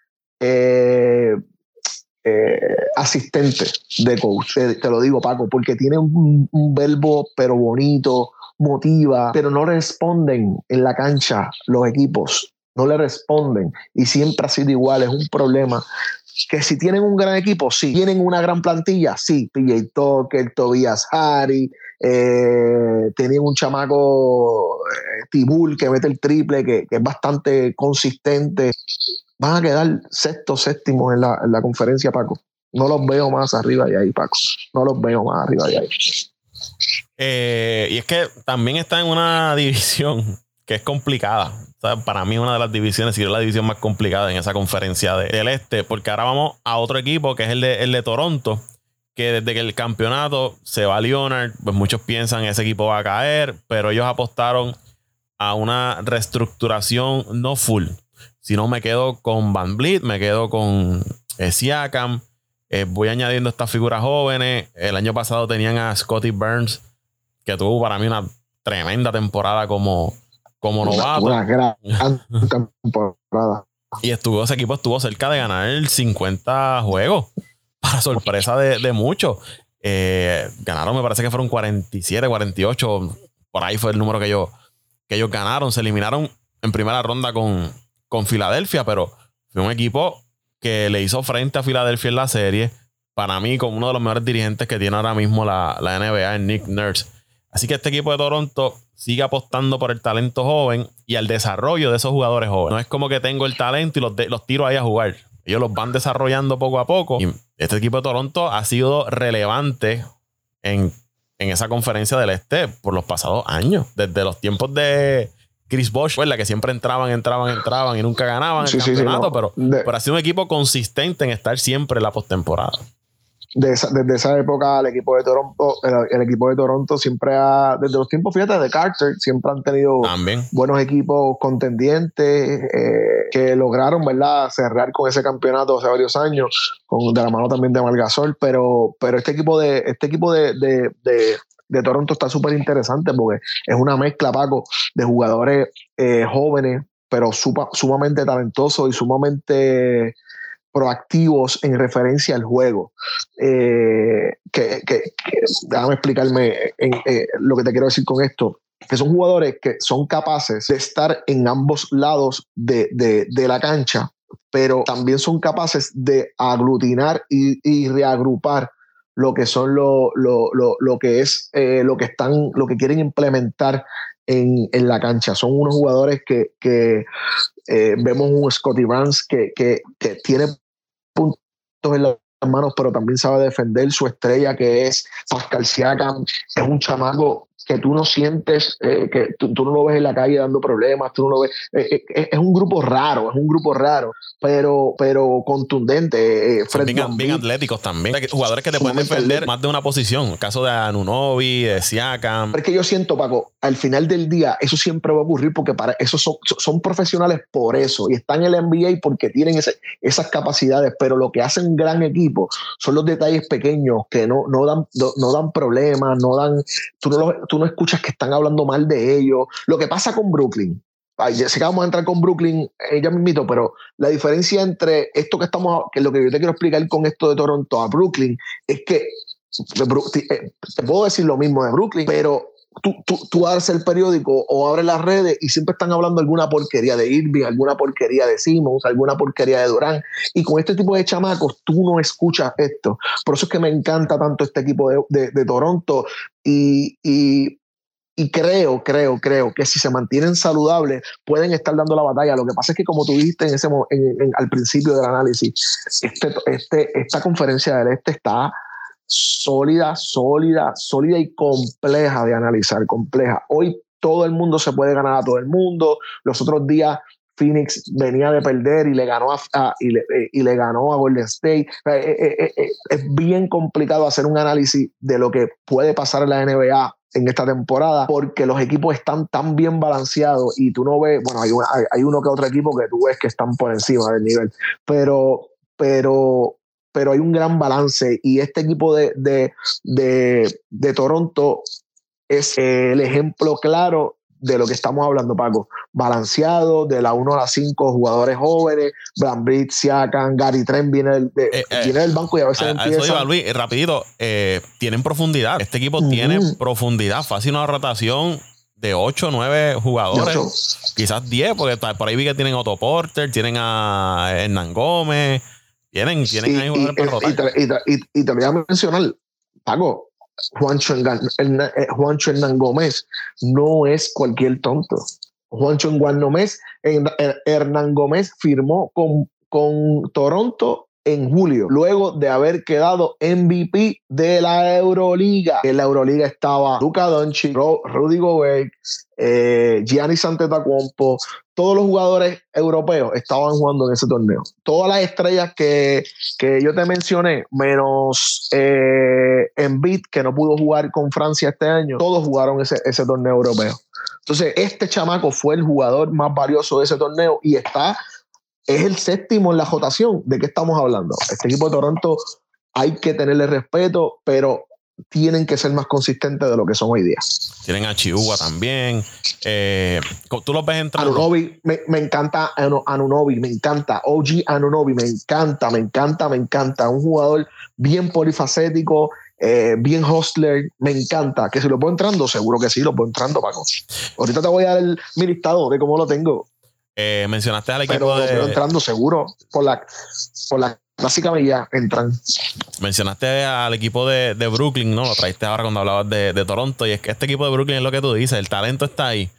eh, eh, asistente de coach. Te, lo digo, Paco, porque tiene un, verbo pero bonito, motiva, pero no responden en la cancha los equipos. No le responden y siempre ha sido igual. Es un problema que si tienen un gran equipo, sí. Tienen una gran plantilla, sí. PJ Tucker, Tobias Harry, eh, tenían un chamaco eh, que mete el triple, que, que, es bastante consistente van a quedar sexto, séptimo en la, en la conferencia, Paco. No los veo más arriba de ahí, Paco. No los veo más arriba de ahí. Eh, y es que también está en una (laughs) división que es complicada. Para mí, una de las divisiones, si es la división más complicada en esa conferencia del este, porque ahora vamos a otro equipo que es el de, el de Toronto, que desde que el campeonato se va a Leonard, pues muchos piensan ese equipo va a caer, pero ellos apostaron a una reestructuración no full, si no, me quedo con Van Vliet, me quedo con eh, Siakam. Eh, voy añadiendo estas figuras jóvenes. El año pasado tenían a Scotty Burns, que tuvo para mí una tremenda temporada como, como novato. Una gran (laughs) temporada. Y estuvo, ese equipo estuvo cerca de ganar el 50 juegos. Para sorpresa de, muchos. Eh, ganaron, me parece que fueron 47, 48. Por ahí fue el número que ellos, que ellos ganaron. Se eliminaron en primera ronda con, con Filadelfia, pero fue un equipo que le hizo frente a Filadelfia en la serie. Para mí, como uno de los mejores dirigentes que tiene ahora mismo la, NBA, es Nick Nurse. Así que este equipo de Toronto sigue apostando por el talento joven y al desarrollo de esos jugadores jóvenes. No es como que tengo el talento y los, los tiro ahí a jugar. Ellos los van desarrollando poco a poco. Y este equipo de Toronto ha sido relevante en, en esa conferencia del Este por los pasados años. Desde los tiempos de, Chris Bosch, la que siempre entraban, entraban, entraban y nunca ganaban el campeonato, pero, ha sido un equipo consistente en estar siempre en la postemporada. Desde esa época el equipo de Toronto, el, equipo de Toronto siempre ha, desde los tiempos, fíjate, de Carter, siempre han tenido buenos equipos contendientes eh, que lograron, ¿verdad?, cerrar con ese campeonato hace varios años, con, de la mano también de Margasol, pero, pero este equipo de, este equipo de, de, Toronto está súper interesante porque es una mezcla, Paco, de jugadores eh, jóvenes, pero sumamente talentosos y sumamente proactivos en referencia al juego. Eh, que, déjame explicarme eh, lo que te quiero decir con esto. Que son jugadores que son capaces de estar en ambos lados de, la cancha, pero también son capaces de aglutinar y, reagrupar lo que son lo, lo, que es eh, lo que están, lo que quieren implementar en, la cancha. Son unos jugadores que, vemos un Scotty Barnes que, que, tiene en las manos, pero también sabe defender su estrella que es Pascal Siakam. Es un chamaco que tú no sientes, eh, que tú, no lo ves en la calle dando problemas, tú no lo ves. Eh, eh, es un grupo raro, es un grupo raro, pero, pero contundente. bien, bien, atléticos también. Jugadores que te pueden defender más de una posición. El caso de Anunobi, de Siakam. Es que yo siento, Paco, al final del día, eso siempre va a ocurrir porque para eso son, son profesionales por eso y están en el NBA porque tienen esas capacidades, pero lo que hacen un gran equipo son los detalles pequeños que no, no, dan, no, dan problemas, no dan. Tú no, lo, no escuchas que están hablando mal de ellos. Lo que pasa con Brooklyn, ya sé que vamos a entrar con Brooklyn, ella me invito, pero la diferencia entre esto que estamos, que lo que yo te quiero explicar con esto de Toronto a Brooklyn, es que eh, te puedo decir lo mismo de Brooklyn, pero tú, tú, abres el periódico o abres las redes y siempre están hablando alguna porquería de Irving, alguna porquería de Simmons, alguna porquería de Durán. Y con este tipo de chamacos tú no escuchas esto. Por eso es que me encanta tanto este equipo de, de, Toronto y, y, y, creo, creo, creo que si se mantienen saludables pueden estar dando la batalla. Lo que pasa es que como tú dijiste en ese, en, al principio del análisis, este, este, esta conferencia del Este está sólida, sólida, sólida y compleja de analizar, compleja. Hoy todo el mundo se puede ganar a todo el mundo. Los otros días Phoenix venía de perder y le ganó a, y, le, y, le, ganó a Golden State. Eh, eh, eh, es bien complicado hacer un análisis de lo que puede pasar en la NBA en esta temporada porque los equipos están tan bien balanceados y tú no ves, bueno, hay, hay uno que otro equipo que tú ves que están por encima del nivel, pero, pero pero hay un gran balance y este equipo de, de, Toronto es el ejemplo claro de lo que estamos hablando, Paco. Balanceado, de la 1 a la 5, jugadores jóvenes, Brambrit, Siakam, Gary Trent viene del, eh, eh, viene del banco y a veces empieza... Eso iba, Luis, eh, rapidito, tienen profundidad. Este equipo tiene profundidad, fácil una rotación de 8 o 9 jugadores, quizás 10, porque por ahí vi que tienen Otto Porter, tienen a Hernán Gómez, tienen, tienen ahí y, y, te voy a mencionar, Pago, Juancho, eh, Juancho Hernán Gómez no es cualquier tonto. Juancho Hernán Gómez firmó con, con Toronto en julio, luego de haber quedado MVP de la Euroliga. En la Euroliga estaba Luka Doncic, Rudy Gobert, eh, Gianni Antetokounmpo, todos los jugadores europeos estaban jugando en ese torneo. Todas las estrellas que, que yo te mencioné, menos eh, Embiid, que no pudo jugar con Francia este año, todos jugaron ese, ese torneo europeo. Entonces, este chamaco fue el jugador más valioso de ese torneo y está es el séptimo en la rotación. ¿De qué estamos hablando? Este equipo de Toronto hay que tenerle respeto, pero tienen que ser más consistentes de lo que son hoy día. Tienen a Chihuahua también. Eh, tú los ves entrando. Anunobi, me, me, encanta Anunobi, me encanta. OG Anunobi, me encanta, me encanta, me encanta. Un jugador bien polifacético, eh, bien hostler, me encanta. Que si lo puedo entrando, seguro que sí, lo puedo entrando, Paco. Ahorita te voy a dar el, mi listado de cómo lo tengo. Eh, mencionaste al equipo pero, de... entrando seguro por la, por la clásica ya entran. Mencionaste al equipo de, de, Brooklyn, ¿no? Lo traiste ahora cuando hablabas de, de, Toronto. Y es que este equipo de Brooklyn es lo que tú dices, el talento está ahí.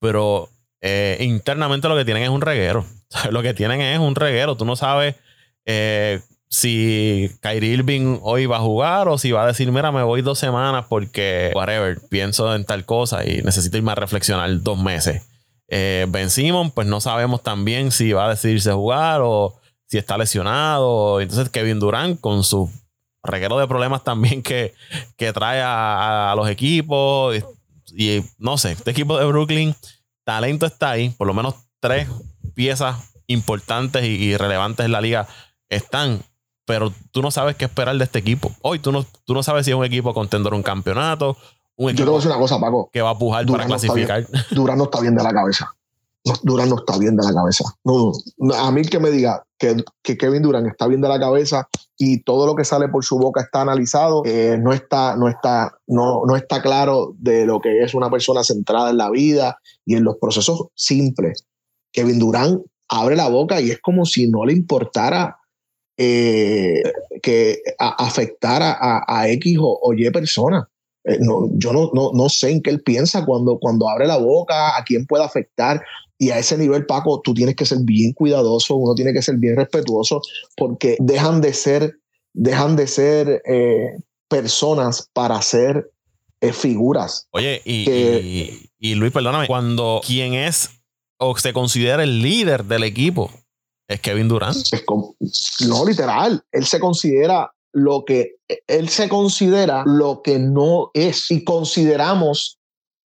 Pero eh, internamente lo que tienen es un reguero. (laughs) Lo que tienen es un reguero. Tú no sabes eh, si Kyrie Irving hoy va a jugar o si va a decir, mira, me voy dos semanas porque, whatever, pienso en tal cosa y necesito irme a reflexionar dos meses. Eh, ben Simon, pues no sabemos también si va a decidirse jugar o si está lesionado. Entonces Kevin Durant con sus reguero de problemas también que, que trae a, los equipos. Y, no sé, este equipo de Brooklyn, talento está ahí, por lo menos tres piezas importantes y, relevantes en la liga están, pero tú no sabes qué esperar de este equipo. Hoy tú no, tú no sabes si es un equipo contendor un campeonato, un equipo Yo te voy a decir una cosa, Paco. que va a pujar para clasificar. Durán no está bien de la cabeza. Durán no está bien de la cabeza. No, a mí que me diga que, Kevin Durán está bien de la cabeza y todo lo que sale por su boca está analizado, eh, no, está, no, está, no, no está claro de lo que es una persona centrada en la vida y en los procesos simples. Kevin Durán abre la boca y es como si no le importara eh, que afectara a, X o, Y persona. Eh, no, yo no, no, no, sé en qué él piensa cuando, cuando abre la boca, a quién puede afectar. Y a ese nivel, Paco, tú tienes que ser bien cuidadoso, uno tiene que ser bien respetuoso, porque dejan de ser, dejan de ser eh, personas para ser eh, figuras. Oye, y, y, Luis, perdóname, cuando quien es o se considera el líder del equipo es Kevin Durant. no, literal. Él se considera lo que él se considera lo que no es y consideramos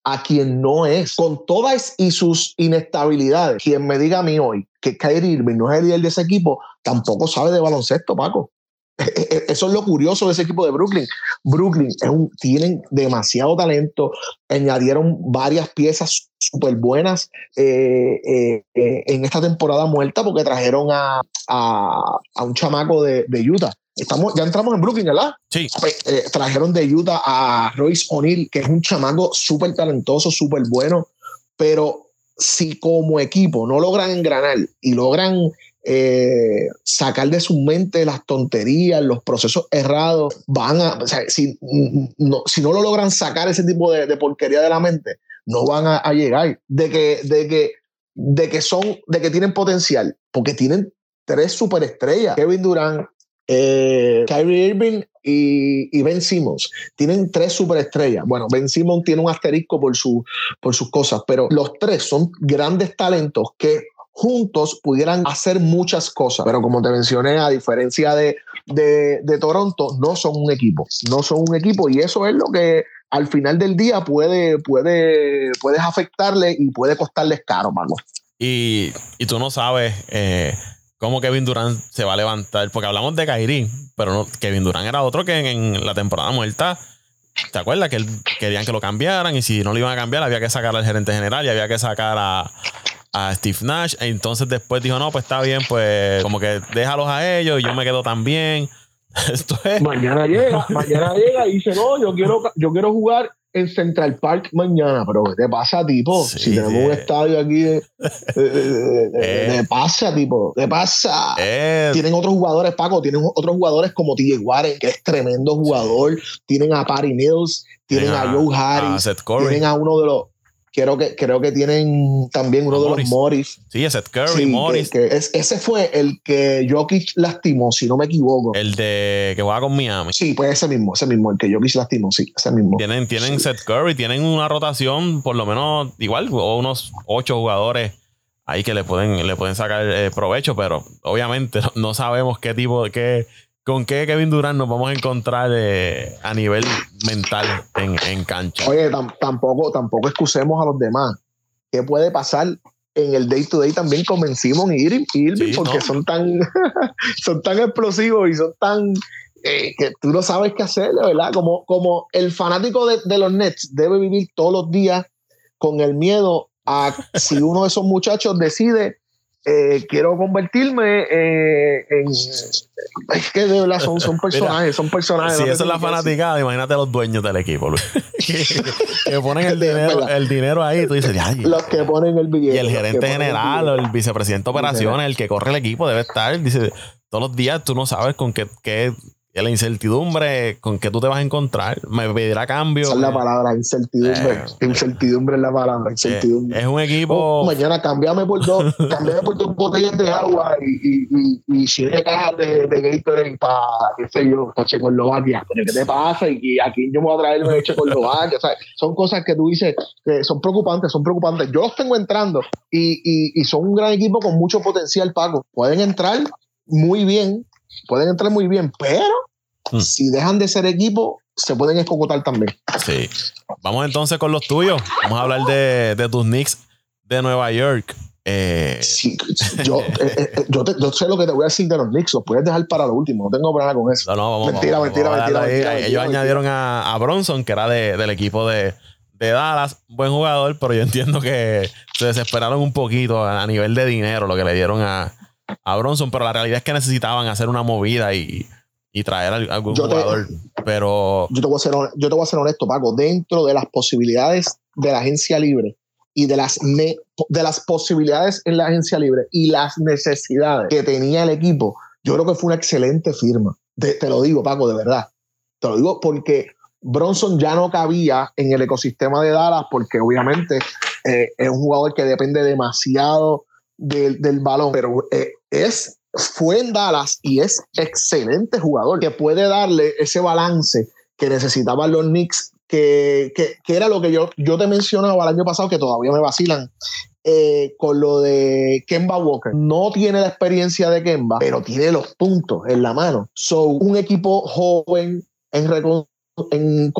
a quien no es, con todas y sus inestabilidades. Quien me diga a mí hoy que Kyrie Irving no es el líder de ese equipo, tampoco sabe de baloncesto, Paco. E, e, e, eso es lo curioso de ese equipo de Brooklyn. Brooklyn es tienen demasiado talento, añadieron varias piezas súper buenas eh, eh, eh, en esta temporada muerta porque trajeron a, a, un chamaco de Utah Estamos, ya entramos en Brooklyn, ¿verdad? Sí. Eh, trajeron de Utah a Royce O'Neill, que es un chamaco súper talentoso, súper bueno, pero si como equipo no logran engranar y logran eh, sacar de su mente las tonterías, los procesos errados, van a, o sea, si, no, si no lo logran sacar ese tipo de, porquería de la mente, no van a, llegar. De que, de que, de que son, de que tienen potencial, porque tienen tres superestrellas. Kevin Durant, eh, Kyrie Irving y, Ben Simmons. Tienen tres superestrellas. Bueno, Ben Simmons tiene un asterisco por, su, por sus cosas, pero los tres son grandes talentos que juntos pudieran hacer muchas cosas. Pero como te mencioné, a diferencia de, de, Toronto, no son un equipo. No son un equipo y eso es lo que al final del día puede, puede, afectarle y puede costarles caro, mano. Y, y tú no sabes... Eh cómo Kevin Durant se va a levantar. Porque hablamos de Kyrie, pero no, Kevin Durant era otro que en, la temporada muerta. ¿Te acuerdas? Que él, querían que lo cambiaran y si no lo iban a cambiar había que sacar al gerente general y había que sacar a, Steve Nash. E entonces después dijo, no, pues está bien, pues como que déjalos a ellos y yo me quedo también. (laughs) Mañana llega, mañana llega y dice, no, yo quiero, yo quiero jugar en Central Park mañana, pero ¿qué te pasa, tipo? si tenemos un estadio aquí de, eh. pasa, tipo? ¿Qué pasa? Eh. Tienen otros jugadores, Paco, tienen otros jugadores como TJ Warren, que es tremendo jugador. Tienen a Patty Mills, tienen a, Joe Harris, tienen a uno de los creo que, creo que tienen también uno de los Morris. Sí, ese Curry, Morris. ese fue el que Jokic lastimó, si no me equivoco. El de que juega con Miami. Sí, pues ese mismo, ese mismo, el que Jokic lastimó, sí, ese mismo. Tienen, tienen Seth Curry, tienen una rotación por lo menos igual, o unos ocho jugadores ahí que le pueden, le pueden sacar eh, provecho, pero obviamente (laughs) no sabemos qué tipo, qué, ¿Con qué Kevin Durant nos vamos a encontrar eh, a nivel mental en, cancha? Oye, tampoco, tampoco excusemos a los demás. ¿Qué puede pasar en el day to day también con Ben y Irving? porque son tan (laughs) son tan explosivos y son tan eh, que tú no sabes qué hacer, ¿verdad? Como, como el fanático de, de los Nets debe vivir todos los días con el miedo a si uno de esos muchachos decide eh, quiero convertirme eh, en. Es que de verdad son, son personajes, son personajes. Si esa es la fanaticada, imagínate a los dueños del equipo, (laughs) (laughs) que, ponen el dinero, el dinero ahí, tú dices, Los que ponen el billete. Y el gerente general, o el vicepresidente de operaciones, el que corre el equipo, debe estar. Dice, todos los días tú no sabes con qué, qué la incertidumbre con que tú te vas a encontrar. Me pedirá cambio. Esa es la palabra, incertidumbre. Eh, incertidumbre es la palabra, incertidumbre. Es un equipo. Oh, mañana cambiame por dos, (laughs) cambiame por dos botellas de agua y, y, y, siete cajas de, de Gatorade para, qué sé yo, para Checoslovaquia. ¿qué te pasa? Y aquí yo me voy a traer de Checoslovaquia. o sea, son cosas que tú dices que son preocupantes, son preocupantes. Yo los tengo entrando y, y, y son un gran equipo con mucho potencial, Paco. Pueden entrar muy bien, pueden entrar muy bien, pero mm. si dejan de ser equipo, se pueden escocotar también. Sí. Vamos entonces con los tuyos. Vamos a hablar de, de tus Knicks de Nueva York. Eh, sí, yo, (laughs) eh, eh, yo, yo, sé lo que te voy a decir de los Knicks, los puedes dejar para lo último, no tengo problema con eso. No, no, vamos, mentira, mentira, mentira, Ellos añadieron a, a, Bronson, que era de, del equipo de, de, Dallas, buen jugador, pero yo entiendo que se desesperaron un poquito a, nivel de dinero lo que le dieron a, a, Bronson, pero la realidad es que necesitaban hacer una movida y, y traer a algún jugador. pero yo te, voy a ser, yo te voy a ser honesto, Paco, dentro de las posibilidades de la agencia libre y de las, de las posibilidades en la agencia libre y las necesidades que tenía el equipo, yo creo que fue una excelente firma. Te, lo digo, Paco, de verdad. Te lo digo porque Bronson ya no cabía en el ecosistema de Dallas porque obviamente eh, es un jugador que depende demasiado del, balón, pero eh, es, fue en Dallas y es excelente jugador que puede darle ese balance que necesitaban los Knicks que, que, era lo que yo, yo te mencionaba el año pasado, que todavía me vacilan, eh, con lo de Kemba Walker. No tiene la experiencia de Kemba, pero tiene los puntos en la mano. So, un equipo joven en, en,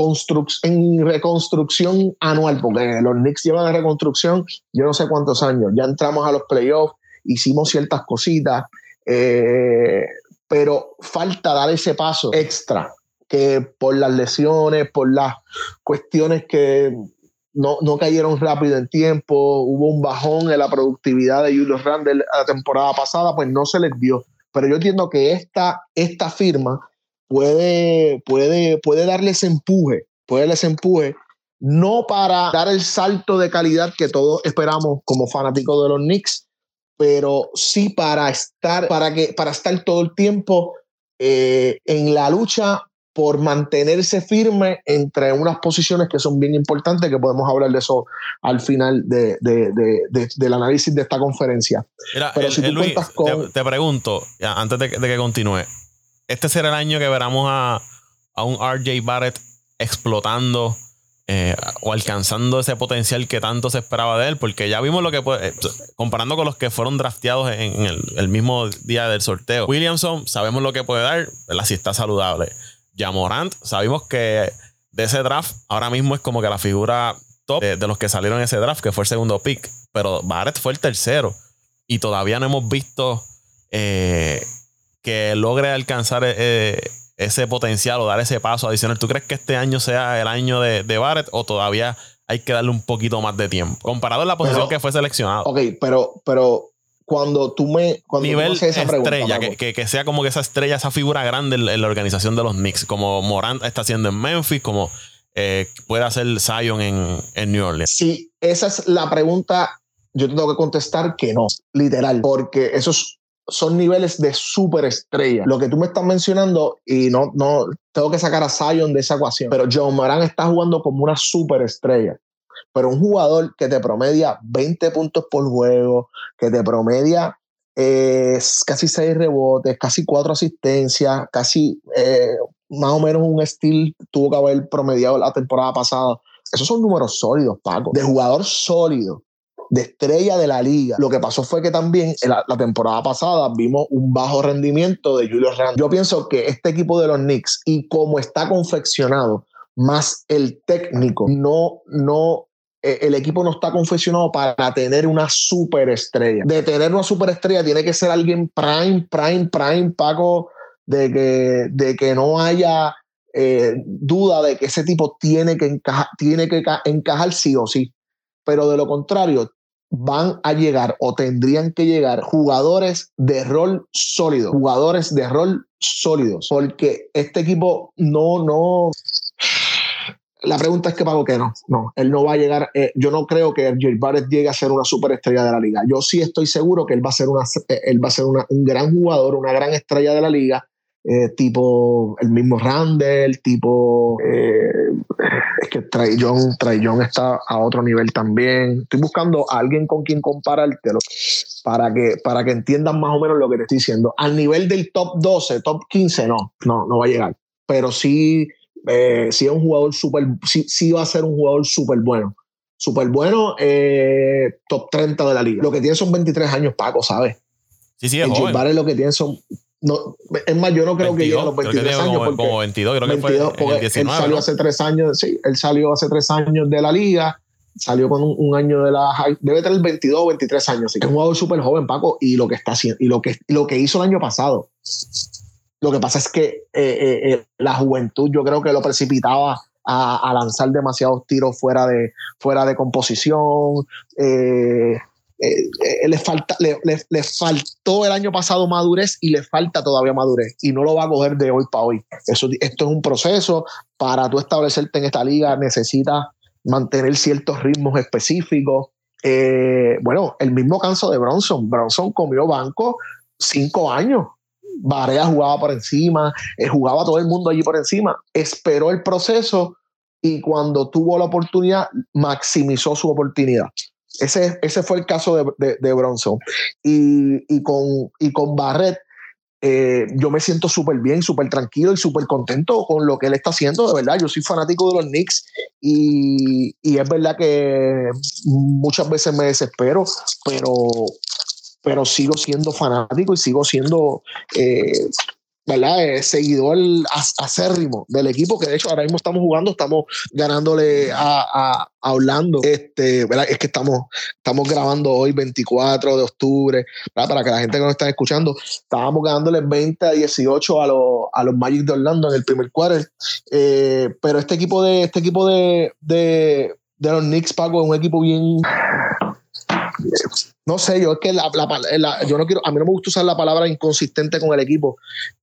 en reconstrucción anual, porque los Knicks llevan de reconstrucción yo no sé cuántos años. Ya entramos a los playoffs, hicimos ciertas cositas, eh, pero falta dar ese paso extra que por las lesiones, por las cuestiones que no, no, cayeron rápido en tiempo, hubo un bajón en la productividad de Julius Randle la temporada pasada, pues no se les dio. Pero yo entiendo que esta, esta firma puede, puede, puede darles empuje, puede empuje, no para dar el salto de calidad que todos esperamos como fanáticos de los Knicks, pero sí para estar, para que, para estar todo el tiempo eh, en la lucha por mantenerse firme entre unas posiciones que son bien importantes, que podemos hablar de eso al final de, del análisis de esta conferencia. Pero si tú cuentas con... te, pregunto, antes de, que continúe, ¿este será el año que veramos a, a un RJ Barrett explotando eh, o alcanzando ese potencial que tanto se esperaba de él? Porque ya vimos lo que puede, eh, comparando con los que fueron drafteados en el, el mismo día del sorteo. Williamson, sabemos lo que puede dar, si está saludable. Jamorant, sabemos que de ese draft ahora mismo es como que la figura top de, los que salieron en ese draft, que fue el segundo pick, pero Barrett fue el tercero y todavía no hemos visto eh, que logre alcanzar eh, ese potencial o dar ese paso adicional. ¿Tú crees que este año sea el año de, de Barrett o todavía hay que darle un poquito más de tiempo? Comparado a la posición que fue seleccionado. Ok, pero, pero cuando tú me. Cuando Nivel estrella, que, que, sea como que esa estrella, esa figura grande en, la organización de los Knicks, como Morant está haciendo en Memphis, como eh, puede hacer Zion en, en New Orleans. Sí, esa es la pregunta. Yo tengo que contestar que no, literal, porque esos son niveles de superestrella. Lo que tú me estás mencionando, y no, no tengo que sacar a Zion de esa ecuación, pero John Morant está jugando como una superestrella pero un jugador que te promedia 20 puntos por juego, que te promedia eh, casi 6 rebotes, casi 4 asistencias, casi eh, más o menos un steal tuvo que haber promediado la temporada pasada. Esos son números sólidos, Paco, de jugador sólido, de estrella de la liga. Lo que pasó fue que también la, temporada pasada vimos un bajo rendimiento de Julio Randle. Yo pienso que este equipo de los Knicks y cómo está confeccionado, más el técnico, no, no eh, el equipo no está confeccionado para tener una superestrella. De tener una superestrella tiene que ser alguien prime, prime, prime, Paco, de que, de que no haya eh, duda de que ese tipo tiene que, encajar, tiene que encajar sí o sí. Pero de lo contrario, van a llegar o tendrían que llegar jugadores de rol sólido, jugadores de rol sólidos, porque este equipo no, no, la pregunta es que pago que no. No, él no va a llegar. Eh, yo no creo que Jay Barrett llegue a ser una superestrella de la liga. Yo sí estoy seguro que él va a ser, una, eh, él va a ser un gran jugador, una gran estrella de la liga. Eh, tipo el mismo Randall, tipo es que Trey Young, está a otro nivel también. Estoy buscando a alguien con quien comparártelo para que, para que entiendan más o menos lo que te estoy diciendo. Al nivel del top 12, top 15, no, no, no va a llegar. Pero sí eh, si es un jugador súper, sí, va a ser un jugador súper bueno. Súper bueno, eh, top 30 de la liga. Lo que tiene son 23 años, Paco, ¿sabes? Sí, sí, es joven. lo que tiene son no, es más, yo no creo que llegue a los 23 años. Como, como 22, creo que fue el 19, Él salió hace tres años, sí, él salió hace tres años de la liga, salió con un, año de la high, debe tener 22 o 23 años, así que es un jugador súper joven, Paco, y lo que está haciendo, y lo que, lo que hizo el año pasado. Lo que pasa es que eh, eh, eh, la juventud yo creo que lo precipitaba a, lanzar demasiados tiros fuera de, fuera de composición. Le, falta, le, le, faltó el año pasado madurez y le falta todavía madurez y no lo va a coger de hoy para hoy. Eso, esto es un proceso. Para tú establecerte en esta liga necesitas mantener ciertos ritmos específicos. bueno, el mismo caso de Bronson. Bronson comió banco cinco años Barea jugaba por encima, eh, jugaba todo el mundo allí por encima, esperó el proceso y cuando tuvo la oportunidad, maximizó su oportunidad. Ese, ese fue el caso de, de, Bronson. Y, con, y con Barrett, eh, yo me siento súper bien, súper tranquilo y súper contento con lo que él está haciendo, de verdad. Yo soy fanático de los Knicks y, y es verdad que muchas veces me desespero, pero pero sigo siendo fanático y sigo siendo, eh, ¿verdad? Eh, seguidor acérrimo del equipo, que de hecho ahora mismo estamos jugando, estamos ganándole a, a, Orlando. Este, ¿verdad? Es que estamos, estamos grabando hoy 24 de octubre, para que la gente que nos está escuchando, estábamos ganándole 20 a 18 a, los, a los Magic de Orlando en el primer quarter. Eh, pero este equipo de, este equipo de, de, de los Knicks, Paco, es un equipo bien no sé, yo es que la, yo no quiero, a mí no me gusta usar la palabra inconsistente con el equipo.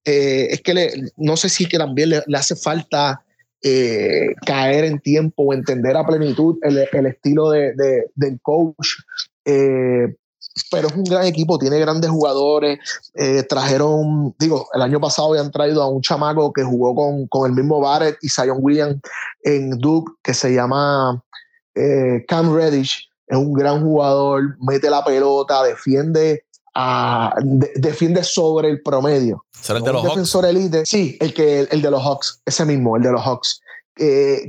Eh, es que le, no sé si que también le, hace falta eh, caer en tiempo o entender a plenitud el, estilo de, del coach. Eh, pero es un gran equipo, tiene grandes jugadores. trajeron, digo, el año pasado habían traído a un chamaco que jugó con, con el mismo Barrett y Zion Williams en Duke, que se llama Cam Reddish es un gran jugador, mete la pelota, defiende, a, defiende sobre el promedio. ¿Será el de los defensor elite? Sí, el, que, el, de los Hawks, ese mismo, el de los Hawks,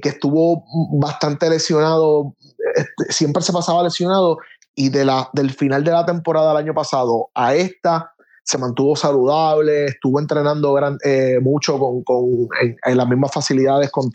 que estuvo bastante lesionado, este, siempre se pasaba lesionado y de la, del final de la temporada del año pasado a esta se mantuvo saludable, estuvo entrenando eh, mucho con, con en, las mismas facilidades con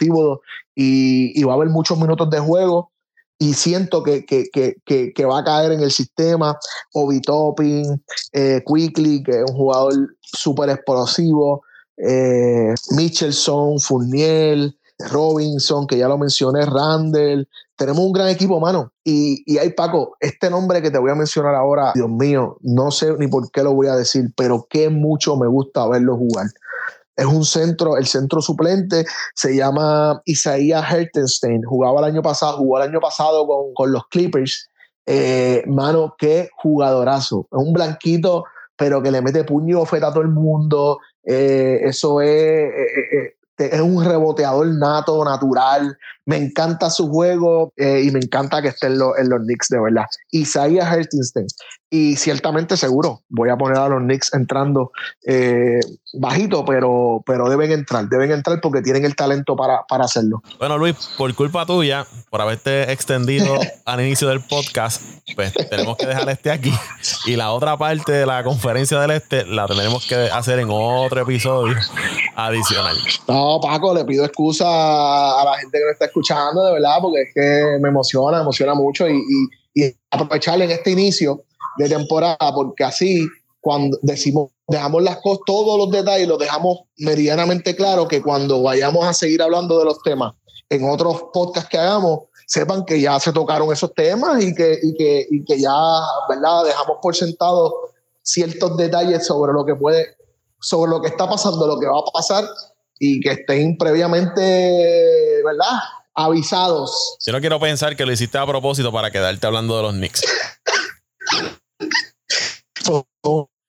y, y, va a haber muchos minutos de juego y siento que, que, que, que, va a caer en el sistema. Obi Topping, eh, Quickly, que es un jugador súper explosivo, eh, Michelson, Fournier, Robinson, que ya lo mencioné, Randall. Tenemos un gran equipo, mano. Y, y hay, Paco, este nombre que te voy a mencionar ahora, Dios mío, no sé ni por qué lo voy a decir, pero qué mucho me gusta verlo jugar es un centro, el centro suplente se llama Isaiah Hertenstein, jugaba el año pasado, jugó el año pasado con, los Clippers. Eh, mano, qué jugadorazo. Es un blanquito, pero que le mete puño feta a todo el mundo. Eh, eso es, eh, es un reboteador nato, natural. Me encanta su juego y me encanta que esté en, los Knicks, de verdad. Isaiah Hertenstein y ciertamente seguro voy a poner a los Knicks entrando eh, bajito, pero, pero deben entrar, deben entrar porque tienen el talento para, hacerlo. Bueno, Luis, por culpa tuya, por haberte extendido (laughs) al inicio del podcast, pues tenemos que dejar este aquí. Y la otra parte de la conferencia del este la tendremos que hacer en otro episodio adicional. No, Paco, le pido excusa a la gente que me está escuchando, de verdad, porque es que me emociona, me emociona mucho y, y, y aprovechar en este inicio de temporada, porque así cuando decimos, dejamos las cosas, todos los detalles los dejamos medianamente claro que cuando vayamos a seguir hablando de los temas en otros podcasts que hagamos, sepan que ya se tocaron esos temas y que, y que, y que ya, ¿verdad? Dejamos por sentado ciertos detalles sobre lo que puede, sobre lo que está pasando, lo que va a pasar y que estén previamente, ¿verdad? Avisados. Yo no quiero pensar que lo hiciste a propósito para quedarte hablando de los Knicks. (laughs)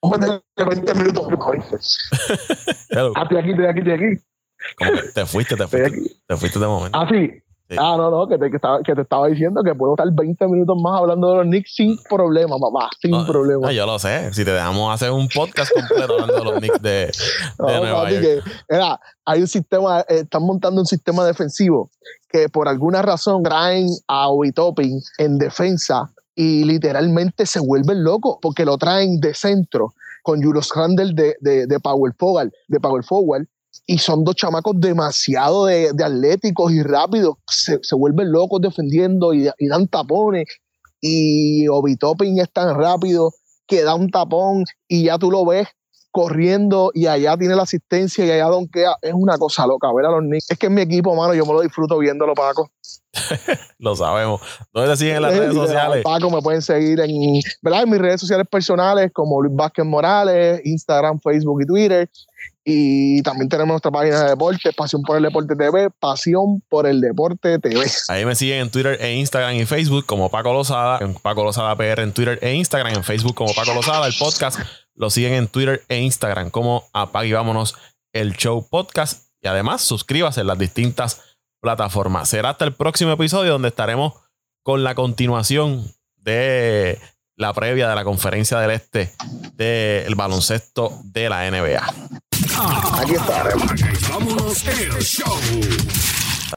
20 minutos aquí, estoy aquí, estoy aquí. te fuiste, te fuiste. Te fuiste de momento. Ah, sí. Ah, no, no, que te, que, estaba, que te estaba diciendo que puedo estar 20 minutos más hablando de los Knicks sin problema, mamá, sin problema. No, yo lo sé. Si te dejamos hacer un podcast completo hablando de los Knicks de, (laughs) de Nueva York. Que, era, hay un sistema, eh, están montando un sistema defensivo que por alguna razón traen a Obi Topping en defensa y literalmente se vuelven locos porque lo traen de centro con Julius Randle de, de, de, Power Forward, de Power Forward, y son dos chamacos demasiado de, de atléticos y rápidos, se, se, vuelven locos defendiendo y, dan tapones, y Obi Topping es tan rápido que da un tapón y ya tú lo ves corriendo y allá tiene la asistencia y allá donkea. Es una cosa loca ver a los Knicks. Es que es mi equipo, mano, yo me lo disfruto viéndolo, Paco. (laughs) lo sabemos. ¿Dónde te siguen en las redes (laughs) sociales? Paco, me pueden seguir en, ¿verdad? en mis redes sociales personales como Luis Vázquez Morales, Instagram, Facebook y Twitter. Y también tenemos nuestra página de deporte, Pasión por el Deporte TV, Pasión por el Deporte TV. Ahí me siguen en Twitter e Instagram y Facebook como Paco Lozada, en Paco Lozada PR en Twitter e Instagram, en Facebook como Paco Lozada, el podcast lo siguen en Twitter e Instagram como Apague Vámonos el Show Podcast. Y además, suscríbase en las distintas plataformas. Será hasta el próximo episodio donde estaremos con la continuación de la previa de la conferencia del este del baloncesto de la NBA. Aquí estaremos. Vámonos el show.